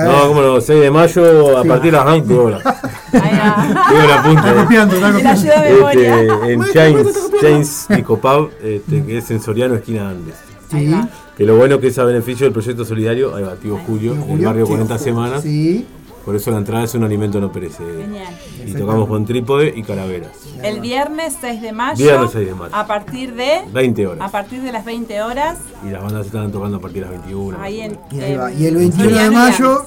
No, cómo no, 6 de mayo a partir de las 20 horas. Digo la punta. Está copiando, está La de memoria. Este, en Chains, Chains Picopub, este, que es en Soriano, esquina Andes. Sí. Que lo bueno que es a beneficio del proyecto solidario, ahí va, tío Julio, en el barrio tío 40 Ju- semanas. Sí. Por eso la entrada es un alimento no perecedero. Genial. Y tocamos con trípode y calaveras. El viernes 6 de mayo. Viernes 6 de mayo. A partir de. 20 horas. A partir de las 20 horas. Y las bandas están tocando a partir de las 21. Ahí en. Y, ahí va. Y el 21 de mayo.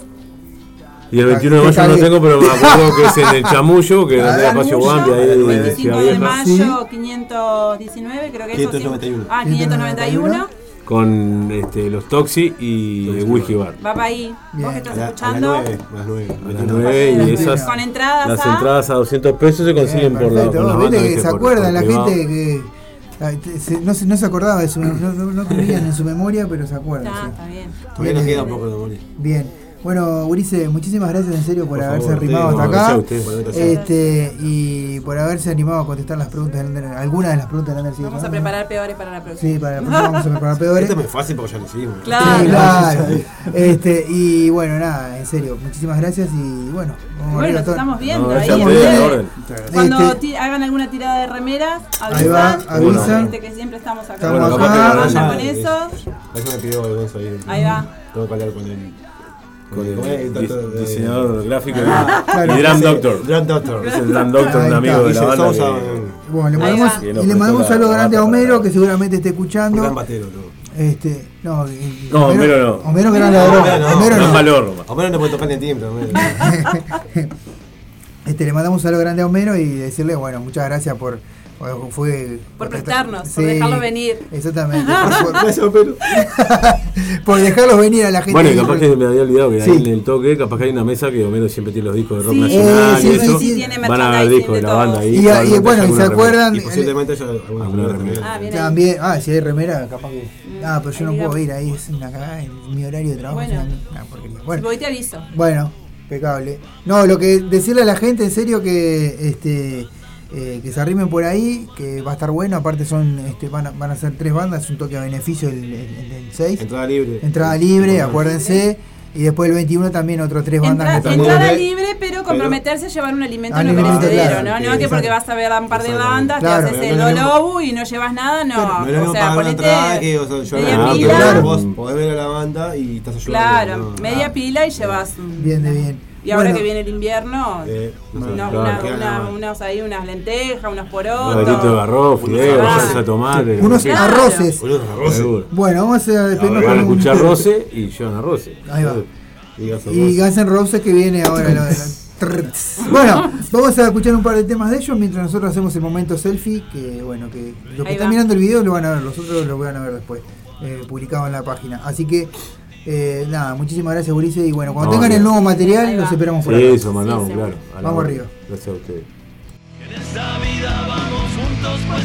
Y el 21 de mayo no tengo, pero me acuerdo que es en el Chamullo, que es donde espacio Guambi, ahí en 25 Ciudad de mayo, 519, creo que eso. 591. Ah, 591. Con este, los Toxi y el Whisky Bar. Va para ahí. Vos que estás A la- escuchando. las 9, a las 9. A las 9 y esas. Con entradas Las a- entradas a 200 pesos se consiguen por la, las viste bandas. que se por- acuerdan por la privado. gente que se- no, se, no se acordaba de su no, no, no tenían en su memoria, pero se acuerdan. Está, sí. está bien. Todavía nos queda un poco de memoria. Bien. Bueno, Urice, muchísimas gracias en serio por, Por haberse favor, arrimado hasta acá. a por. Este, y por haberse animado a contestar las preguntas Ander, algunas de las preguntas del Ander sigue Vamos a preparar peores para la próxima. Sí, para la próxima vamos a preparar peores. Esto es muy fácil porque ya lo hicimos. Claro. Sí, claro. Este, y bueno, nada, en serio, muchísimas gracias y bueno, vamos Bueno, todo. estamos viendo No, ahí. a. Cuando Este- ti- hagan alguna tirada de remeras, Ahí va, avisan. avisan. Que siempre estamos acá. Estamos Bueno, acá. con eso. Eso me pidió Alonso ahí. Ahí va. Tengo que hablar con él. Con el de- diseñador gráfico y- Ah, claro, y Drum Doctor. Drum Doctor. Es el Drum Doctor, un amigo de la banda. Bueno, le mandamos, y le mandamos un saludo grande a Homero que seguramente esté escuchando. Gran batero, todo. Este, no, No, Homero no. Homero gran ladrón. Homero No no. es valor, nomás. Homero no puede tocar ni el timbre. Homero. Este, le mandamos un saludo grande a Homero y decirle, bueno, muchas gracias por por- fue Por prestarnos, Sí, por dejarlos venir. Exactamente. Por, Homero. por dejarlos venir a la gente. Bueno, y capaz que me había olvidado que Sí. ahí en el toque, capaz que hay una mesa que Homero siempre tiene los discos de rock Sí. nacional Eh, sí, y sí, eso. sí, tiene Van a haber discos de la banda ahí. Y, bueno, y se acuerdan. Y posiblemente haya alguna Alguna remera. Ah, bien. También, ah, si hay remera, capaz que. Ah, pero yo no puedo ir ahí, es una cagada en mi horario de trabajo. Bueno. una- porquería. Bueno, voy te aviso. bueno, impecable. No, lo que decirle a la gente en serio que este eh, que se arrimen por ahí, que va a estar bueno, aparte son este van a, van a ser tres bandas, es un toque a beneficio el, el, el 6. Entrada libre. Entrada libre, acuérdense. Y después el 21 también otros tres bandas Entra- que están entrada libre, pero comprometerse a llevar un alimento Ah, no perecedero, claro. ¿no? No que porque vas a ver a un par de bandas, Claro. te haces el lobo y no llevas nada, no. O sea, ponete entrada que o sea, yo media no, pila. claro. Vos podés ver a la banda y estás ayudando. Claro, ¿no? media pila y llevas Bien de bien. Y ahora Bueno. que viene el invierno, Eh, no claro, una- una- unos ahí, unas lentejas, unos Un porotos. ratito de arroz, fideos, Ah. salsa de tomate. Unos arroces. Unos arroces. Seguro. Bueno, vamos a despedirnos Van a con un- escuchar roce y llevan arroces. Ahí va. Y Guns N' Y Roses. Guns N' Roses que viene ahora. lo de la- bueno, vamos a escuchar un par de temas de ellos mientras nosotros hacemos el momento selfie. Que bueno, que los que Ahí están va. mirando el video lo van a ver, los otros lo van a ver después, eh, publicado en la página. Así que, eh, nada, muchísimas gracias, Ulises. Y bueno, cuando No, tengan bien. el nuevo material, los esperamos por Sí, acá. eso mandamos, Sí, claro. Vamos arriba. Gracias a ustedes. En esta vida vamos juntos pues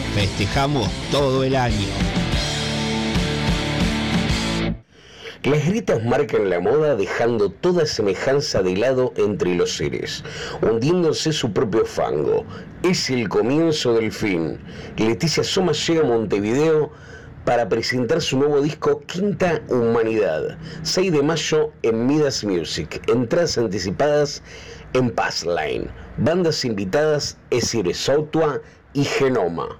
Festejamos todo el año. Las grietas marcan la moda dejando toda semejanza de lado entre los seres, hundiéndose su propio fango. Es el comienzo del fin. Leticia Soma llega a Montevideo para presentar su nuevo disco Quinta Humanidad, 6 de mayo en Midas Music. Entradas anticipadas en Passline. Bandas invitadas Esire Sautua y Genoma.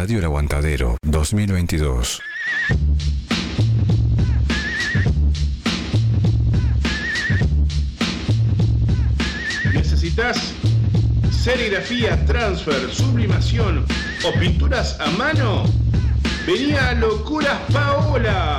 Radio El Aguantadero 2022. ¿Necesitas serigrafía, transfer, sublimación o pinturas a mano? Venía a Locuras Paola.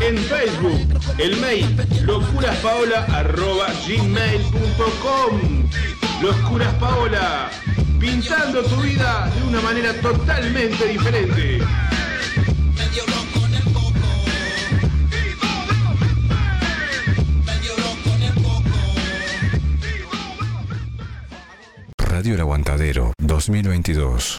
En Facebook, el mail locuraspaola.gmail.com Locuras Paola, pintando tu vida de una manera totalmente diferente. Radio El Aguantadero 2022.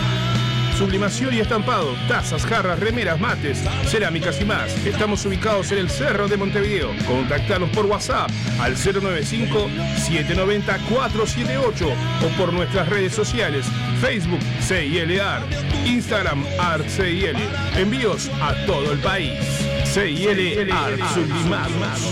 Sublimación y estampado, tazas, jarras, remeras, mates, cerámicas y más. Estamos ubicados en el Cerro de Montevideo. Contactanos por WhatsApp al 095-790-478 o por nuestras redes sociales, Facebook CIL Art, Instagram Art CIL. Envíos a todo el país. CIL Art Sublimados.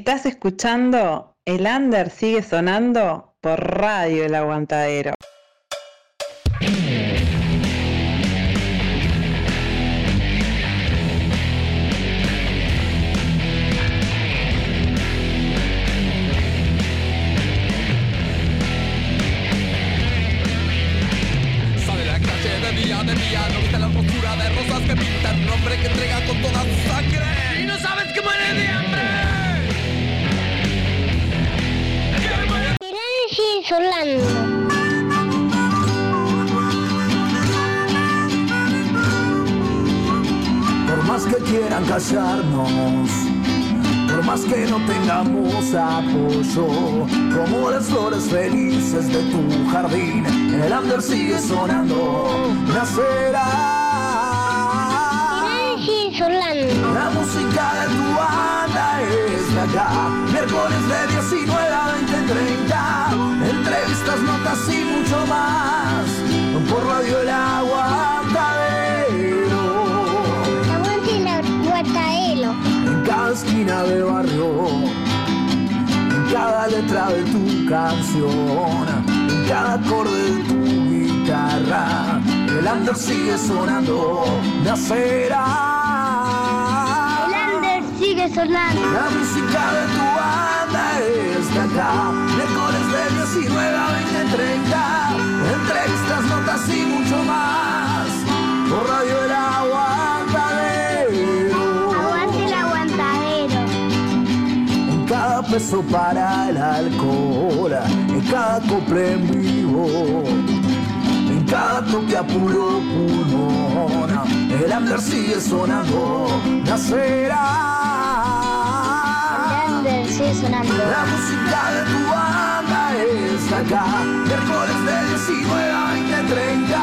Estás escuchando El Under sigue sonando por Radio El Aguantadero. Callarnos, por más que no tengamos apoyo, como las flores felices de tu jardín, el under sigue sonando, nacerá. Solano. La música de tu banda es de acá, miércoles de 19 a 20.30, entrevistas, notas y mucho más, por Radio El Aguantadero. Esquina de barrio, en cada letra de tu canción, en cada acorde de tu guitarra, el under sigue sonando, nacerá. El under sigue sonando. La música de tu banda es de acá, miércoles de 19 a 20.30, entrevistas, notas y mucho más, por Radio El peso para el alcohol, en cada cople en vivo, en cada toque a puro pulmón, el under sigue sonando, nacerá. Sigue sonando. La música de tu banda es acá, miércoles de 19 a 20.30,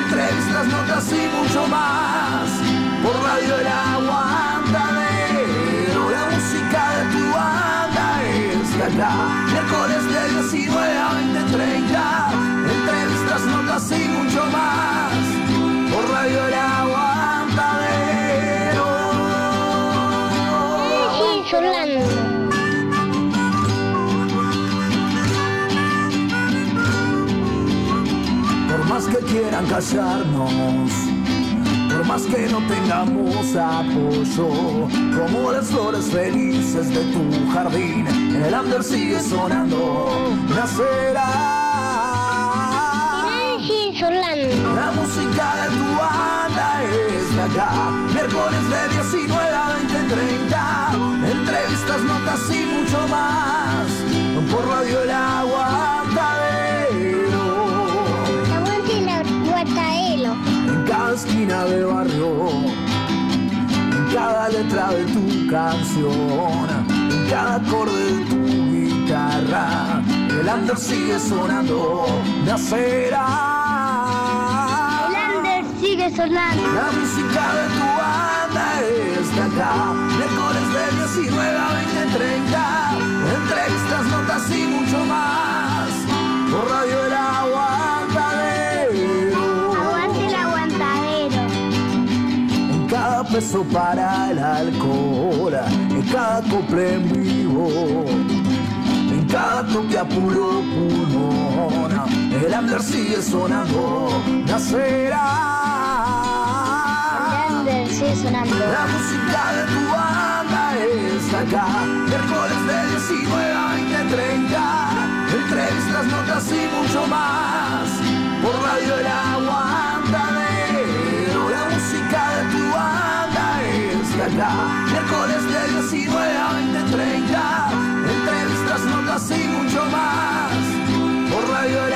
entrevistas, notas y mucho más, por Radio El Aguantadero. Acá, miércoles de 19 a 20.30, entrevistas, notas y mucho más, por Radio El Aguantadero. Sigue Solano. Por más que quieran callarnos, por más que no tengamos apoyo, como las flores felices de tu jardín, el under sigue sonando, nacerá. Sigue Solano. La música de tu banda es de acá, miércoles de 19 a 20.30, entrevistas, notas y mucho más, por Radio El Aguantadero. Aguante la guataelo. En cada esquina de barrio, en cada letra de tu canción, en cada acorde de tu el under sigue sonando de acera. El under sigue sonando. La música de tu banda es de acá, miércoles de 19 a 20, 30, entrevistas, notas y mucho más. Por Radio El Aguantadero. Aguante el aguantadero. En cada peso para el alcohol, en cada cumple en vivo en cada toque a puro pulmón, el under sigue sonando, nacerá. Sigue sonando. La música de tu banda está acá, miércoles de 19 a 20, 30, entrevistas, notas y mucho más, por radio el aguantadero, la música de tu banda está acá, miércoles de 19 a 20, 30, entrevistas, notas y mucho más, por radio el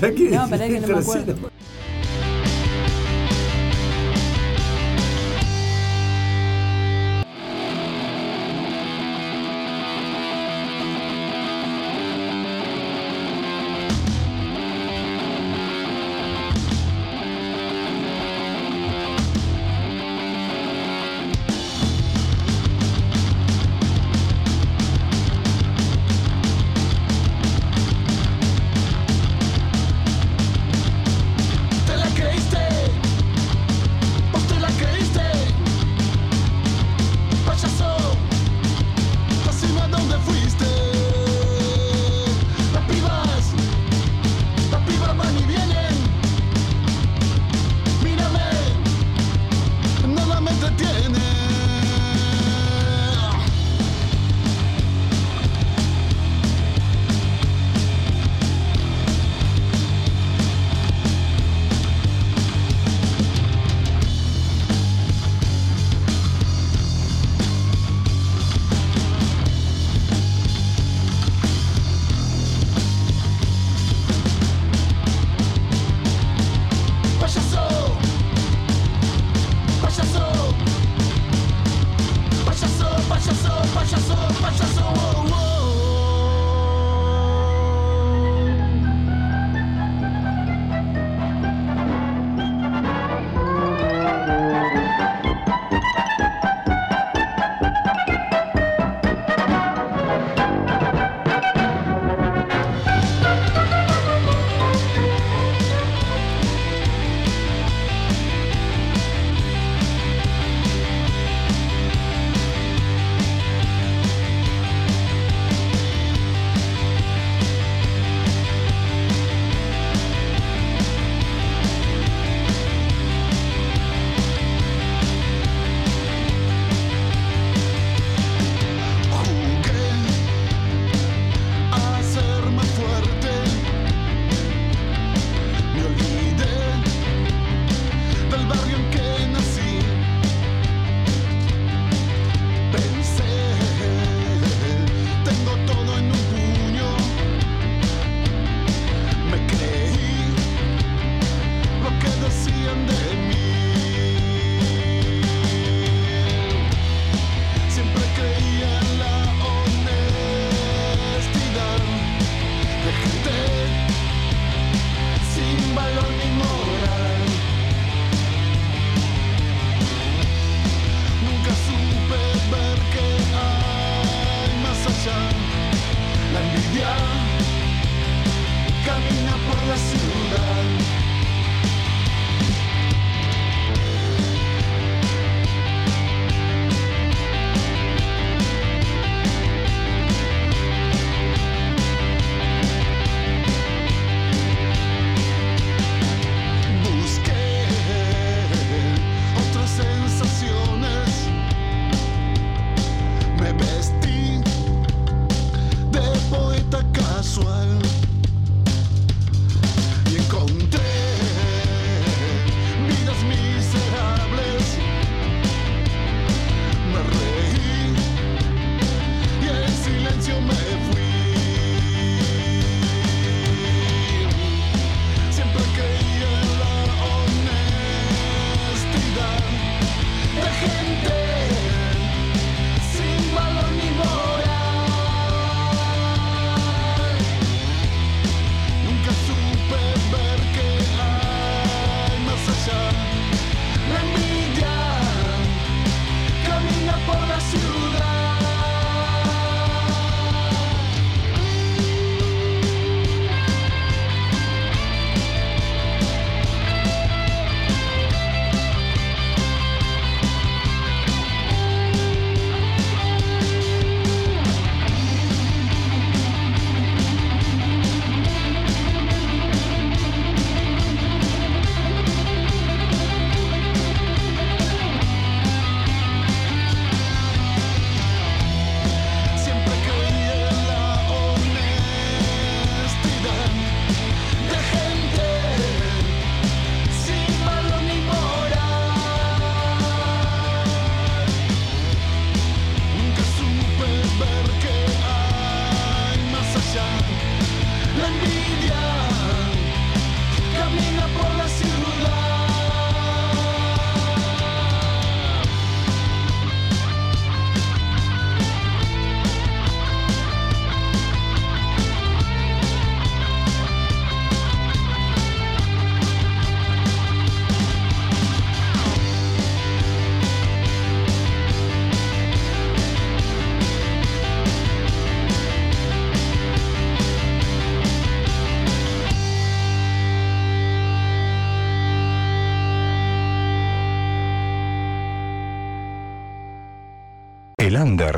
ya que No, pará que no me tercero.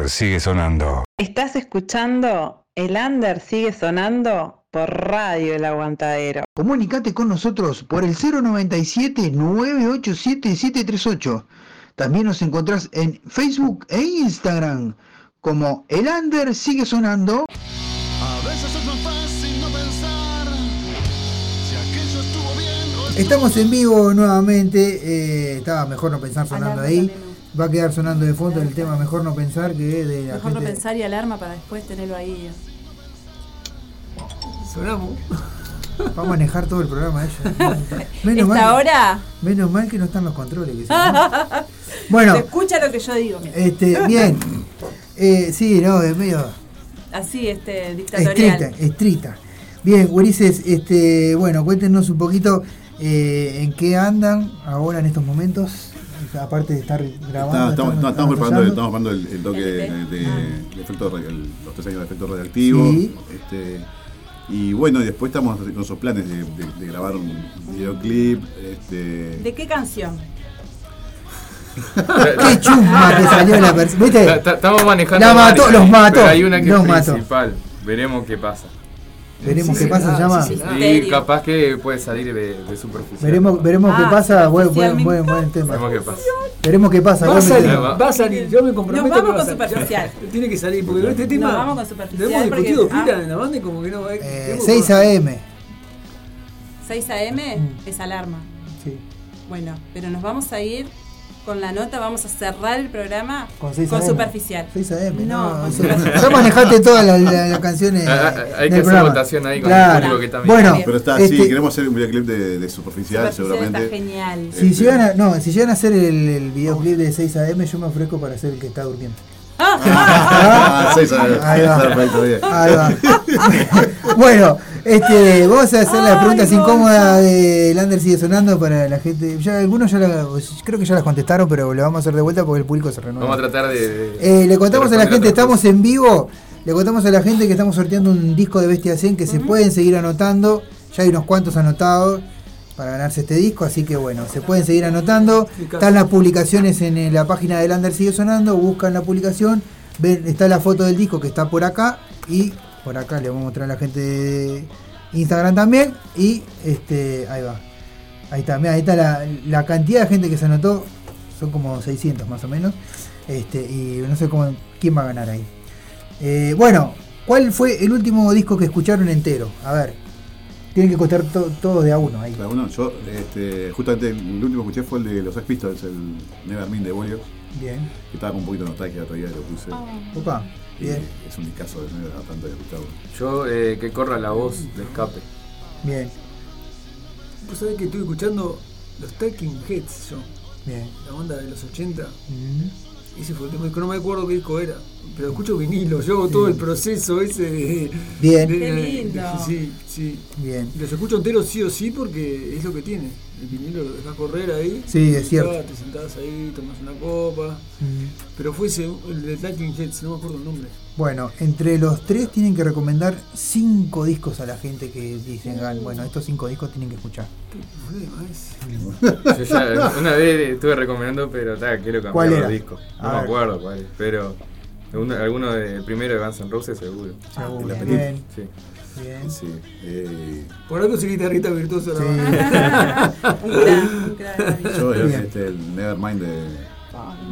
Under sigue sonando. Estás escuchando El Under sigue sonando por Radio El Aguantadero. Comunicate con nosotros por el 097-987-738. También nos encontrás en Facebook e Instagram como El Under sigue sonando. A veces es más fácil no pensar si aquello estuvo bien o Estamos en vivo nuevamente. eh, estaba mejor no pensar sonando ahí. Va a quedar sonando de fondo el tema mejor no pensar que es de la Mejor no pensar y alarma para después tenerlo ahí. Sonamos. Va a manejar todo el programa ella. ¿Esta mal, hora? menos mal que no están los controles. que si no- Bueno. Se escucha lo que yo digo. mira. Este, bien. Eh, sí, no, es medio Así, este, estricta, dictatorial. estricta. Bien, Ulises, este, bueno, cuéntenos un poquito eh, en qué andan ahora en estos momentos, aparte de estar grabando. Está- estamos, estamos preparando, estamos preparando el, el toque de, de- el efecto, el- los tres años de efecto radioactivo. Sí. Este, y bueno, y después estamos con esos planes de, de- de grabar un videoclip. Este, ¿De qué canción? Qué chumba que salió la persona. Estamos manejando. La mató, varias, los mató. Pero hay una que los es mató. principal. Veremos qué pasa. Veremos qué pasa, llama. Y capaz que puede salir de, de superficial. Veremos, veremos qué Ah, pasa. Buen, buen, buen, buen tema. Veremos qué pasa. Veremos qué pasa. Va a salir, va a salir, yo me comprometo. Nos vamos con salir. superficial. Tiene que salir, porque este tema. Nos vamos con Lo superficial. hemos porque- discutido ah, pila en la banda y como que no va Eh, 6 AM. 6 AM es alarma. Sí. Bueno, pero nos vamos a ir con la nota, vamos a cerrar el programa Con 6 AM. superficial. 6 AM, No, no. con superficial. Ya manejaste todas las, las- las canciones. Ah, ah, hay del que hacer programa. votación ahí con el Claro. público que está mirando. Bueno, pero está, este, sí, queremos hacer un videoclip de, de superficial, Superficial seguramente. está genial. Si llegan, a, no, si llegan a hacer el, el videoclip de 6 AM, yo me ofrezco para hacer el que está durmiendo. Ah, 6 AM. Ahí va. Perfecto, bien. Ahí va. bueno, este, vamos a hacer las preguntas incómodas de Lander sigue sonando para la gente. Ya algunos ya la- creo que ya las contestaron, pero lo vamos a hacer de vuelta porque el público se renueva. Vamos a tratar de. de- Eh, le contamos de a la gente, estamos en vivo. Le contamos a la gente que estamos sorteando un disco de Bestia 100 que se pueden seguir anotando. Ya hay unos cuantos anotados para ganarse este disco, así que bueno, se pueden seguir anotando. Están las publicaciones en eh, la página de Lander Sigue Sonando, buscan la publicación, ven, está la foto del disco que está por acá y por acá le vamos a mostrar a la gente de Instagram también. Y este, ahí va. Ahí está, mirá, ahí está la, la cantidad de gente que se anotó, son como 600 más o menos. Este, y no sé cómo, quién va a ganar ahí. Eh, bueno, ¿cuál fue el último disco que escucharon entero? A ver, tienen que contar to- todos de a uno ahí. Cada uno, yo, este, justamente el último que escuché fue el de los Sex Pistols, el Nevermind de Bolio. Bien. Que estaba con un poquito de nostalgia todavía, lo puse. Opa, Y bien. Es un discazo de da tanto de escucharlo. Yo, eh, que corra la voz de escape. Bien, Vos sabés que estoy escuchando los Talking Heads yo. bien. La banda de los 80. Mm. Ese fue el tema, que no me acuerdo qué disco era. Pero escucho vinilo, yo hago todo el proceso ese de. Bien. de- Qué de- lindo. sí, sí. Bien. Los escucho enteros sí o sí porque es lo que tiene. El vinilo lo dejas correr ahí. Sí, es cierto. Te sentás ahí, tomas una copa. Pero fue ese, el de Talking Heads, no me acuerdo el nombre. Bueno, entre los tres tienen que recomendar cinco discos a la gente que dicen, "Ah, bueno, estos cinco discos tienen que escuchar. Yo ya una vez estuve recomendando, pero ta, quiero cambiar ¿Cuál los discos. No A me ver. acuerdo cuál, es, pero alguno, alguno de, el primero de Guns N' Roses seguro. Seguro, El bien. Sí. Bien. Sí. eh, Por algo soy guitarrista virtuoso Sí. banda. Un gran, un gran yo, este, el Nevermind de,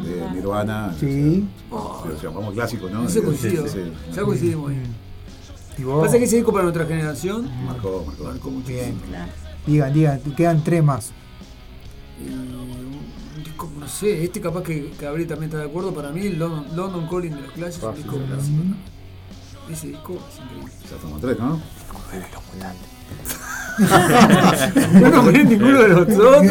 de Nirvana. Sí. O sea, vamos clásico, ¿no? Ese Sí, coincido. sí, sí. Ya coincidimos ahí. ¿Y vos? Pasa que ese disco para nuestra generación Marcó, marcó. marcó muchísimo. Bien. Digan, digan, quedan tres más. Y un disco, no sé, este capaz que, que Gabriel también está de acuerdo. Para mí, el London, London Calling de los Clash es un disco clásico. Ese disco es increíble. Ya somos tres, ¿no? No nombré ninguno de los otros.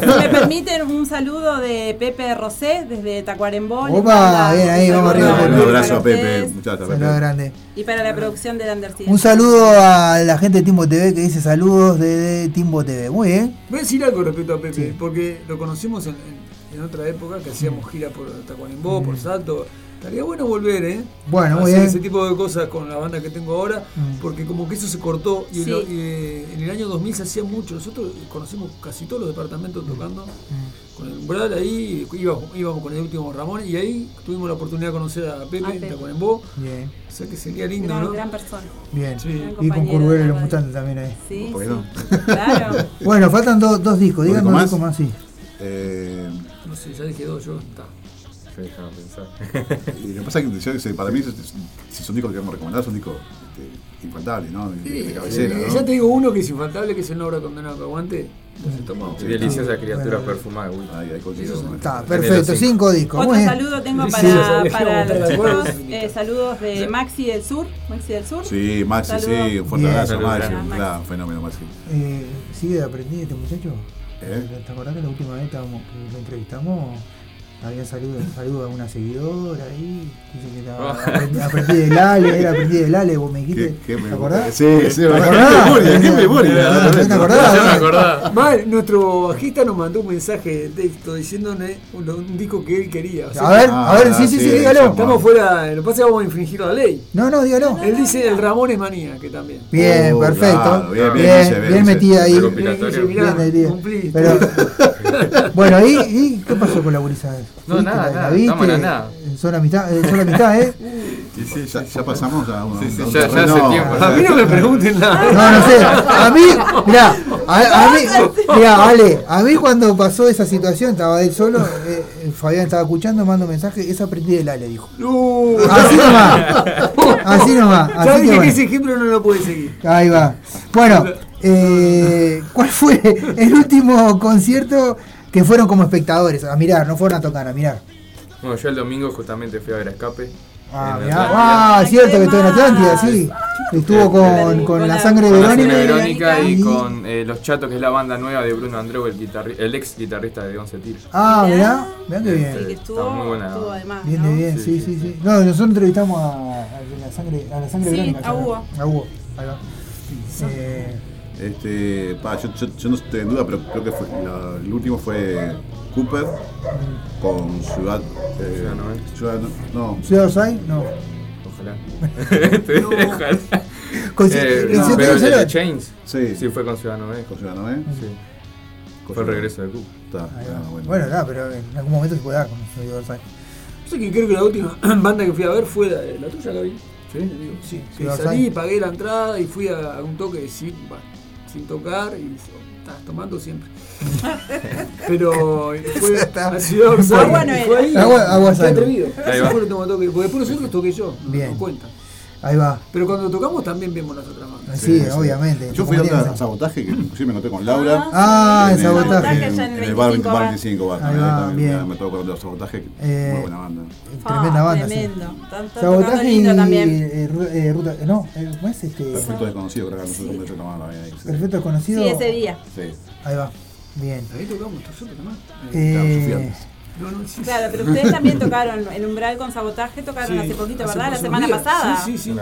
Si me permiten un saludo de Pepe Rosé desde Tacuarembó. Les Opa, manda bien, ahí, un vamos saludo arriba, Un Pepe. abrazo a Pepe, Pepe. grande. Y para la producción del Undercity. Un saludo a la gente de Timbo TV que dice saludos de Timbo TV. Muy bien. Voy a decir algo respecto a Pepe, porque lo conocimos en, en- en otra época que hacíamos gira por Tacuarembó, por Salto. Estaría bueno volver, ¿eh? Bueno, muy Hacer bien. ese tipo de cosas con la banda que tengo ahora, Mm. porque como que eso se cortó y, en Sí. lo- y, eh, en el año 2000 se hacía mucho. Nosotros conocimos casi todos los departamentos tocando Mm. con el umbral ahí, íbamos, íbamos con el último Ramón y ahí tuvimos la oportunidad de conocer a Pepe, A Pepe. Tacuarembó. Bien, O sea que sería lindo, Gran, ¿no? gran persona. bien. Sí. Y con Curvero y los mutantes también ahí. Sí, ¿Por qué sí. no? Claro. Bueno, faltan dos dos discos, digan ¿Un dos disco discos más, sí. Eh, No sé, ya dije dos yo. Está. Sí, déjame pensar. y lo que pasa es que yo, para mí, si son discos que queremos recomendar, son discos este, infaltables, ¿no? De, de cabecera, Eh, ¿no? Ya te digo uno que es infaltable, que es el Obra Condenado que aguante. Tomamos. Y deliciosa criatura Bueno. perfumada, uy. Ahí, ahí Está, perfecto, cinco discos. Otro saludo tengo Sí, para, sí, sí, para sí, los sí, chicos. sí. eh, saludos de Maxi del Sur. Maxi del Sur. Sí, Maxi, Saludos. sí, un fuerte abrazo, Maxi, un fenómeno, Maxi. Eh, ¿Sigue de aprendiz este muchacho? ¿Eh? ¿Te acordás que la última vez que lo entrevistamos? Había salido saludo a una seguidora ahí. Dice que estaba, aprendí, aprendí del Ale, era aprendí del Ale, vos me dijiste. ¿Qué- qué ¿Te acordás? Sí, sí, ¿Te acordás? memoria, qué memoria. ¿No ¿Te acordás? Ya me acordaba. Mal, nuestro bajista nos mandó un mensaje de texto diciéndole un, un disco que él quería. O sea, A ver, Ah, a ver, sí, sí, sí, sí, dígalo. Estamos fuera, lo que pasa es que vamos a infringir la ley. No, no, dígalo. Él dice el Ramón es manía, que también. Bien, Oh, perfecto. claro, bien, bien, bien, bien, dice, bien, metida ahí. Bien. Bueno, ¿y, ¿y qué pasó con la gurizada? No, nada, ¿La- la nada, viste? la nada. Son amistad, eh, son amistad, ¿eh? Sí, sí, ya, ya pasamos a un, Sí, un ya- ya hace tiempo, A mí no me pregunten nada. No, no sé. A mí, mirá, a, a mí, mirá, Ale, a mí cuando pasó esa situación, estaba él solo, eh, eh, Fabián estaba escuchando, mando mensaje, es aprendí del Ale, dijo. Uh, Así nomás. Así nomás. ya Así que dije que bueno. ese ejemplo no lo puede seguir. Ahí va. Bueno, eh, ¿cuál fue el último concierto que fueron como espectadores? A mirar, no fueron a tocar, a mirar. Bueno, yo el domingo justamente fui a ver a Escape. Ah, mirá. Ah, cierto que estuvo en Atlántida, sí. Estuvo con, con la sangre de Con la sangre Verónica. de Verónica y y- con eh, Los Chatos, que es la banda nueva de Bruno Andreu, el, guitarri- el ex guitarrista de Once Tiros. Ah, mirá, mirá qué bien. Sí, que Está estuvo, muy buena. estuvo además. Bien ¿no? de bien, sí, sí, sí. No, nosotros entrevistamos a, a la sangre, a la sangre Sí, Verónica. a Hugo. A Hugo, ahí va. Eh, Este, pa, yo, yo, yo no estoy en duda, pero creo que fue, la- el último fue Cooper con Ciudad. Eh, Ciudad. Ciudad no, no, ¿Ciudad Osai? No. Ojalá. Ojalá. Con- Eh, ¿en no, pero en el de Chains. Sí. Sí, fue con Ciudadano B. con Ciudad Noel. Sí. Con Fue el Ciudad- regreso de Cook. Está, ah, bueno. Bueno, nada, pero en algún momento se puede dar con Ciudad Osai. Yo sé que creo que la última banda que fui a ver fue la, la tuya, Gaby. ¿Sí? Digo, sí, que Ciudad salí, pagué la entrada y fui a un toque sin, bueno, sin tocar y estás tomando siempre. Pero fue Está- a Ciudad Orsay, Agua fue ahí. Agua- agua atrevido. Ahí va. fue el último toque. Porque después nosotros toqué yo. No Bien. cuenta. Ahí va. Pero cuando tocamos también vemos las otras bandas. Sí, obviamente. Yo fui a sabotaje que inclusive me noté con Laura. Ah, en el- Sabotaje. En, en en el bar 25 bar bar. 25 bar. Ahí va, también, bien. Me tocó con los sabotaje. Eh, muy buena banda. Tremenda Ah, banda, sí. Tremendo. Tocando Sabotaje y lindo también. eh, eh, ruta. No, eh, ¿cómo es este? Perfecto desconocido, creo que nosotros mucho tomando ahí. sí. Perfecto conocido. Sí, ese día. Sí. Ahí va. Bien. Ahí tocamos nosotros nomás. Eh, No, no, sí, Claro, pero ustedes también tocaron el umbral con sabotaje, tocaron Sí, hace poquito, hace ¿verdad? La semana días. pasada. Sí, sí, sí. Yo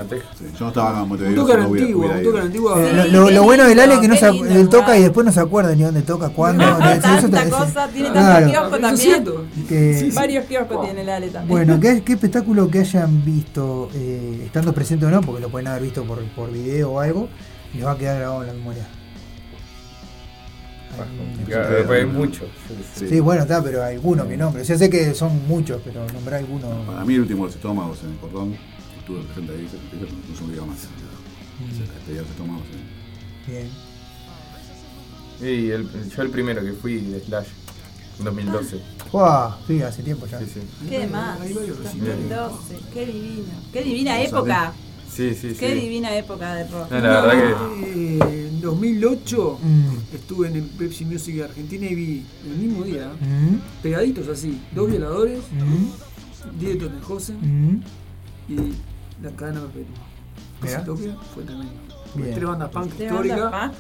no estaba Un hubiera- antigua, hubiera un toque a la ido. antigua. eh, Sí, lo, qué lo- lo bueno del Ale es que no se, él toca y después no se acuerda ni dónde toca, cuándo. No, tanta te- cosa, tiene Claro. tantos kioscos también. Que- Varios kioscos tiene el Ale también. Bueno, ¿qué, qué espectáculo que hayan visto, eh, estando presente o no, porque lo pueden haber visto por, por video o algo, les va a quedar grabado en la memoria. Hay mucho. Sí, Sí. bueno, está, pero alguno que nombre. O sea, sé que son muchos, pero nombrar alguno. Para mí el último de los estómagos en el cordón, estuve presente ahí, no se olvida más. Mm. Se despedía de los estómagos. sí. Bien. Y el, yo el primero que fui de Slash, en 2012. Uah, sí, hace tiempo ya. Sí, sí. ¿Qué más? Hay recitales. 2012, qué divino. Qué divina época. Sí, sí, sí. Qué divina época de rock. No, la verdad que. Eh, En 2008 Mm. estuve en el Pepsi Music de Argentina y vi el mismo día, Mm, pegaditos así, dos violadores, mm, 10 de mm. y la cadena. Ese toque fue tremendo. Bien. Tres bandas punk ¿Te históricas.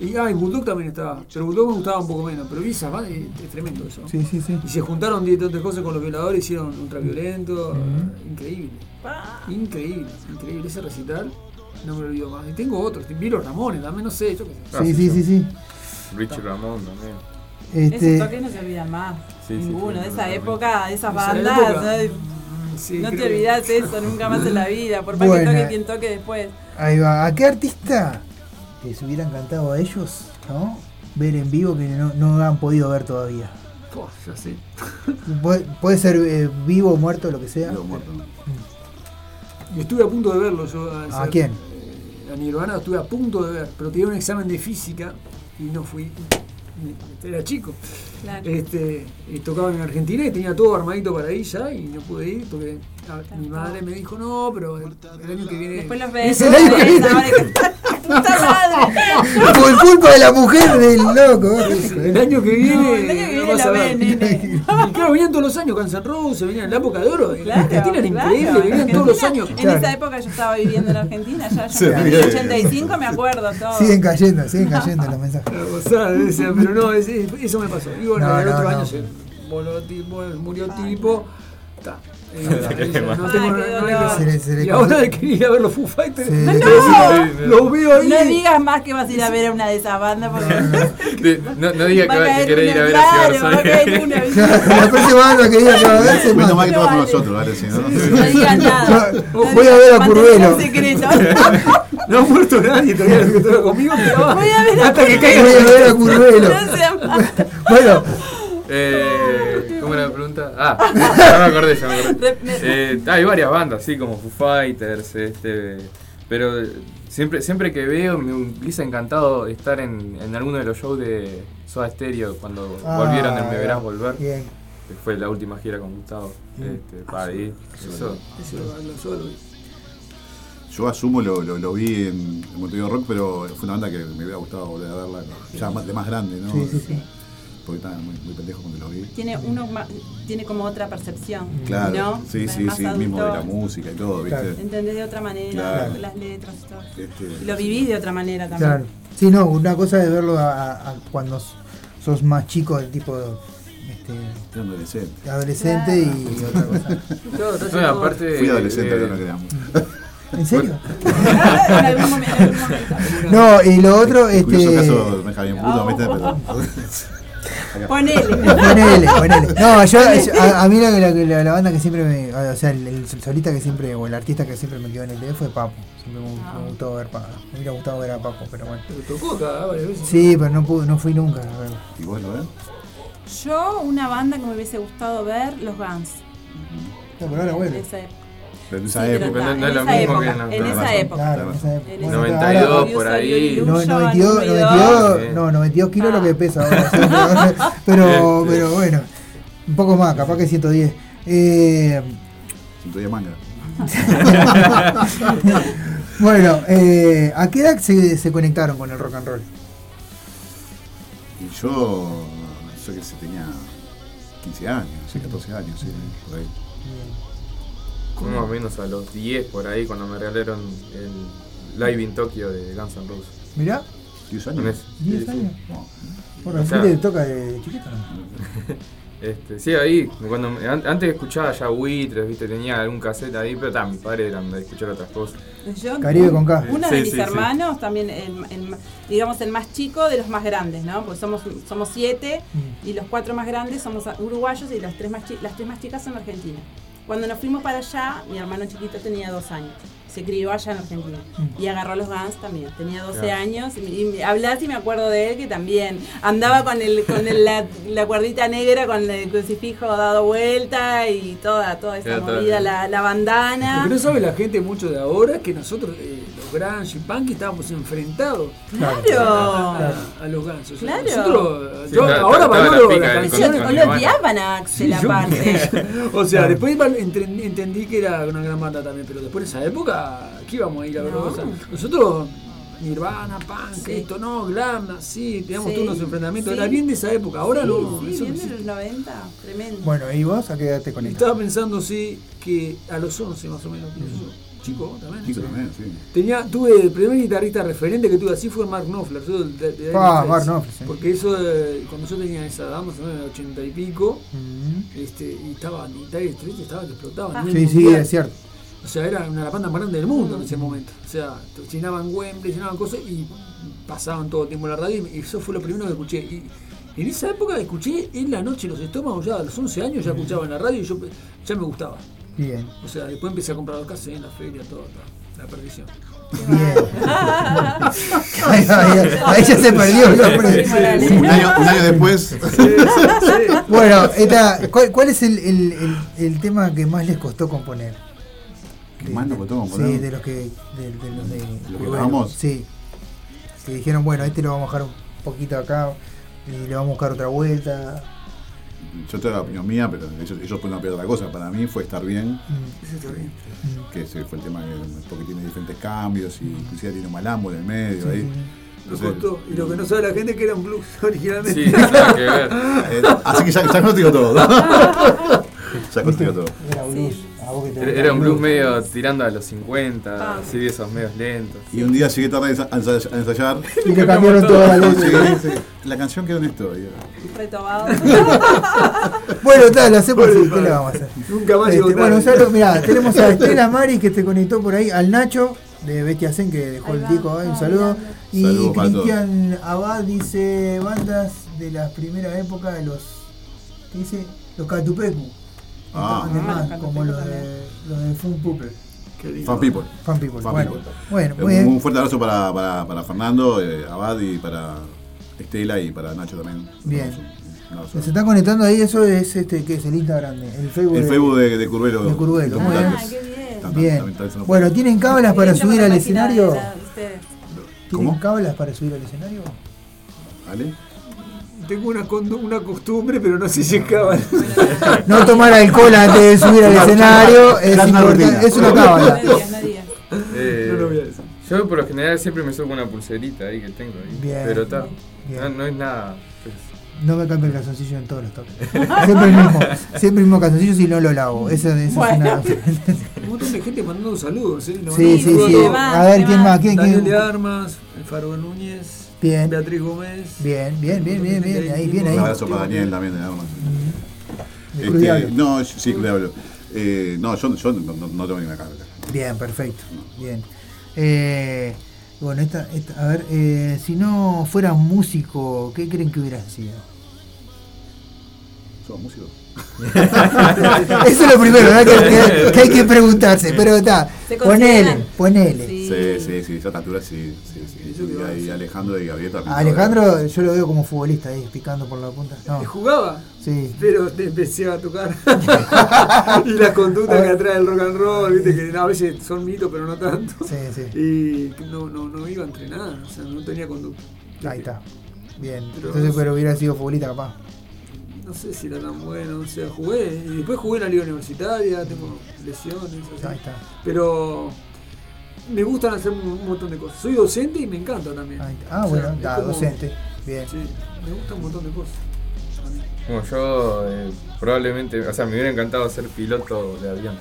Y, ah, y Bulldog también estaba. Pero Bulldog me gustaba un poco menos. Pero vi esas bandas y es tremendo eso. Sí, sí, sí. Y se juntaron 10 de cosas con los violadores, hicieron ultraviolento. Increíble. Increíble, increíble. Ese recital no me lo olvido más. Y tengo otros. Vi los Ramones también, no sé. Yo qué sé. Ah, Sí, sí, sí, sí. Richie Ramón también. Este, toques no se olvidan más. Sí, Ninguno. sí, de esa época, de esas Esa bandas. ¿No? Sí, no te creo olvidas eso nunca más en la vida, por más que toque quien toque después. Ahí va. ¿A qué artista les hubiera encantado a ellos, no? Ver en vivo que no, no han podido ver todavía. Ya sé. Puede, puede ser eh, vivo, muerto, lo que sea. Y estuve a punto de verlo yo. ¿A ese- quién? eh, A Nirvana estuve a punto de ver, pero tenía un examen de física y no fui. Era chico. Claro. Este, y tocaban en Argentina y tenía todo armadito para ir ya y no pude ir porque a- mi madre me dijo no, pero el, el año que viene. Después los ves, Es el año que viene. Por culpa de la mujer del loco. El año que viene. No, el año que no viene vas lo a ver. ves, nene. Y claro, venían todos los años, Guns N' Roses, venían en la época de oro. En Claro, Argentina era claro. increíble, venían todos los años. En esa época yo estaba viviendo en Argentina, ya yo en el bien. 85 me acuerdo todo. Siguen cayendo, siguen cayendo los mensajes. O sea, decía, pero no, eso me pasó. Y bueno, No, el no, otro no. año se voló tipo, murió tipo. Está. Eh, no, tengo Y ahora de que ir a ver los Foo Fighters. Sí. ¡No! Los veo ahí. No digas más que vas a ir a ver a una de esas bandas porque No, no diga va que, querés ir a ver a claro, Cibar va a caer una. ¿viste? La próxima banda que diga que va a ver se Menos mata. mal que estamos con vale. nosotros, ¿vale? Si no, No digas nada. Voy a ver a Curvelo. No ha muerto nadie todavía que conmigo. Voy a ver a hasta que caiga. Voy a ver a Curvelo. Bueno, Eh, ¿Cómo era la pregunta? Ah, ya me acordé, ya me acordé. Eh, hay varias bandas, así como Foo Fighters, este, pero siempre, siempre que veo me hubiese encantado estar en, en alguno de los shows de Soda Stereo cuando Ah, volvieron en Me Verás Volver, bien. que fue la última gira con Gustavo. Este, para ahí, eso. Yo asumo, lo, lo, lo vi en, en Montevideo Rock, pero fue una banda que me hubiera gustado volver a verla ya más, de más grande, ¿no? Sí, sí, sí. Porque estaba muy, muy pendejo cuando lo vi. Tiene uno tiene como otra percepción, Claro, ¿no? sí, Es sí, más sí, mismo de la adulto. música y todo, ¿viste? Claro. Entendés de otra manera Claro. las letras y todo. Este, lo vivís de otra manera también. claro. Sí, no, una cosa es verlo a, a- a cuando sos más chico, del tipo este, Era adolescente. adolescente y otra cosa. Claro, está No, aparte. Fui adolescente, eh, no creamos. ¿En serio? en algún momento. en. No, y lo otro, Curioso este. caso, me puto, ¿viste? Ponele. Ponele, ponele. No, yo, a, a mí la, la, la- la banda que siempre me. O sea, el, el solista que siempre. O el artista que siempre me quedó en el dedo fue Papo. Siempre me, me gustó ver Papo. Me hubiera gustado ver a Papo, pero bueno. Pero tocó acá varias veces. Sí, pero no, pude, no fui nunca. a ver. ¿Y vos lo ves? Yo, una banda que me hubiese gustado ver, los Guns. No, pero ahora vuelve. En esa Sí, época. no- no es lo mismo época, que en la- en esa razón. época. Claro, en esa época. En Bueno, 92 ahora- por ahí. No, Illusion, 92, Ruido. 92, Sí. no, 92 kilos Ah. lo que pesa ahora. sí, pero, pero, bueno, un poco más, capaz que 110. Eh, Cinto de manga. bueno, eh, ¿a qué edad se, se conectaron con el rock and roll? Y yo. Yo que sé, tenía 15 años, sí, 14 años, sí, por ahí. Más o menos a los 10 por ahí cuando me regalaron el Live in Tokyo de Guns N' Roses. Mirá, 10 Con años. ese. 10 Sí, sí. años. Bueno, ¿a sea- te toca de chiquito? Este, sí, ahí, cuando antes escuchaba ya Buitres, viste, tenía algún cassette ahí, pero también mis padres eran de escuchar otras cosas. Yo, Caribe con K. Uno Sí, de mis sí, sí. hermanos, también, el, el- digamos, el más chico de los más grandes, ¿no? Porque somos, somos siete Mm. y los cuatro más grandes somos uruguayos y las tres, más chi- las tres más chicas son argentinas. Cuando nos fuimos para allá, mi hermano chiquito tenía dos años. Se crió allá en Argentina. Mm. Y agarró los Guns también. Tenía 12 Claro. años. Y, y me- hablas y me acuerdo de él que también andaba con el con el- la, la cuerdita negra, con el crucifijo dado vuelta y toda, toda esa Era movida, la, la bandana. Lo que no sabe la gente mucho de ahora que nosotros, eh, los grunge y punk, estábamos enfrentados Claro. a, a los Guns. O sea, Claro. Nosotros, Sí, yo ahora la valoro canciones. o con lo odiaban a Axel aparte. o sea, después entendí que era una gran banda también, pero después de esa época, aquí íbamos a ir a ver No. cosas. Nosotros, Nirvana, punk, Sí. esto no, glam, sí, teníamos Sí, todos unos enfrentamientos. sí. Era bien de esa época, ahora sí, no. Sí, bien de los 90, tremendo. Bueno, ¿y vos a qué edad te conectaste? Estaba pensando, sí, que a los 11 más o menos. Chico también. Chico sí. también, sí. Tenía, tuve el primer guitarrista referente que tuve así fue Mark Knopfler. yo de- de- de Ah, Mark. Knopfler, sí. Porque eso, eh, cuando yo tenía esa edad, más o menos en ochenta y pico, Mm. este, y estaba, y Dire Straits estaba que explotaba. Ah. Sí, sí, es cierto. O sea, era una de las bandas más grandes del mundo en ese momento. O sea, llenaban Wembley, llenaban cosas y pasaban todo el tiempo en la radio y eso fue lo primero que escuché. Y en esa época escuché en la noche los estómagos, ya a los 11 años ya escuchaba en la radio y yo ya me gustaba. Bien. O sea, después empecé a comprar los cassettes en la feria, todo, todo. La perdición. Ahí, ahí- ahí ya se perdió. ¿no? Un año, un año después. Bueno, esta, ¿cuál, cuál es el, el- el- el tema que más les costó componer? Sí, de los que. De, de los de. que? Sí. Que dijeron, bueno, este lo vamos a dejar un poquito acá y le vamos a buscar otra vuelta. Yo tengo la opinión mía, pero ellos, ellos pueden opinar otra cosa. Para mí fue estar bien, está bien. que ese fue el tema que, porque tiene diferentes cambios y inclusive tiene un malambo en el medio. Sí, ahí. sí. Entonces, costó. Y lo que no sabe la gente es que era un blues originalmente. Sí, nada que ver. eh, así que ya, ya contigo todo. ya contigo todo. Era blues. Te Era, era un blues medio tirando a los 50, así de esos medios lentos. Y un día llegué tarde a ensa- a ensay- a ensayar. Y le cambiaron toda la letra. Sí, sí. La canción quedó en esto. Retobado. Bueno, tal, lo hacemos así. ¿Qué le vamos a hacer? Nunca más Este, bueno, saludo, mirá, tenemos a Estela Mari que se conectó por ahí, al Nacho de Bestia Zen que dejó el disco ahí, un saludo. Y. Cristian Abad dice bandas de las primeras épocas de los. ¿Qué dice? Los Catupecu. Ah. Además, como los de, los de Fun. Qué lindo. Fan People. Fan People, Fan bueno. People. Bueno, Eh, muy un, fuerte abrazo para, para, para Fernando, eh, Abad y para Estela y para Nacho también. Bien. Se está conectando ahí, eso es este, ¿qué es el Instagram? El Facebook. El de- Facebook de, de Curvelo. de Curvelo, Los muy bien. Tan- Bien. Bueno, ¿tienen cábalas para subir al escenario? ¿Tienen ¿Cómo? cábalas para subir al escenario? ¿Vale? Tengo una, condu- una costumbre, pero no sé si es cábala. No tomar alcohol antes de subir al escenario es, una es una cábala. Eh, No lo voy a decir. Yo por lo general siempre me subo una pulserita ahí que tengo ahí. Bien. Pero está. No, no es nada. pues, No me cambio el calzoncillo en todos los toques. Siempre el mismo, siempre el mismo calzoncillo si no lo lavo. Esa, esa es una. Un montón de gente mandando saludos. ¿eh? Sí, A ver, ¿quién más? ¿Quién, Daniel quién? de Armas, el Faro Núñez, Bien. Beatriz Gómez. Bien, bien, bien, bien, bien. Ahí, bien Un ahí. abrazo para Daniel también de Armas. Este, no, sí, Diablo. Eh, no, yo, yo no, no- no tengo ninguna cábala. Bien, perfecto. Bien. Eh, bueno, esta, esta- a ver, eh, si no fueras músico, ¿qué creen que hubieras sido? ¿Sos músico? Eso es lo primero, ¿verdad? Que, que- que hay que preguntarse, pero está. Ponele, ponele. Sí, sí, sí, yo a esta altura sí, sí, sí. Y ahí Alejandro y Gabriel también. Alejandro yo lo veo como futbolista ahí, picando por la punta. No. Jugaba, Sí. pero te empecé a tocar. y las conductas que atrae el rock and roll, viste que no, a veces son mitos, pero no tanto. Sí, sí. Y no, no, no iba a entrenar, o sea, no tenía conducta. Ahí está. Bien. Pero- Entonces, pero hubiera sido futbolista capaz. No sé si era tan bueno, o sea, jugué. Y después jugué en la liga universitaria, tengo lesiones, así. Ahí está. Pero me gustan hacer un, montón de cosas. Soy docente y me encanta también. Ahí está. Ah, O sea, bueno, es está, como- docente. Bien. Sí, me gusta un montón de cosas. Como yo, eh, probablemente. O sea, me hubiera encantado ser piloto de avión.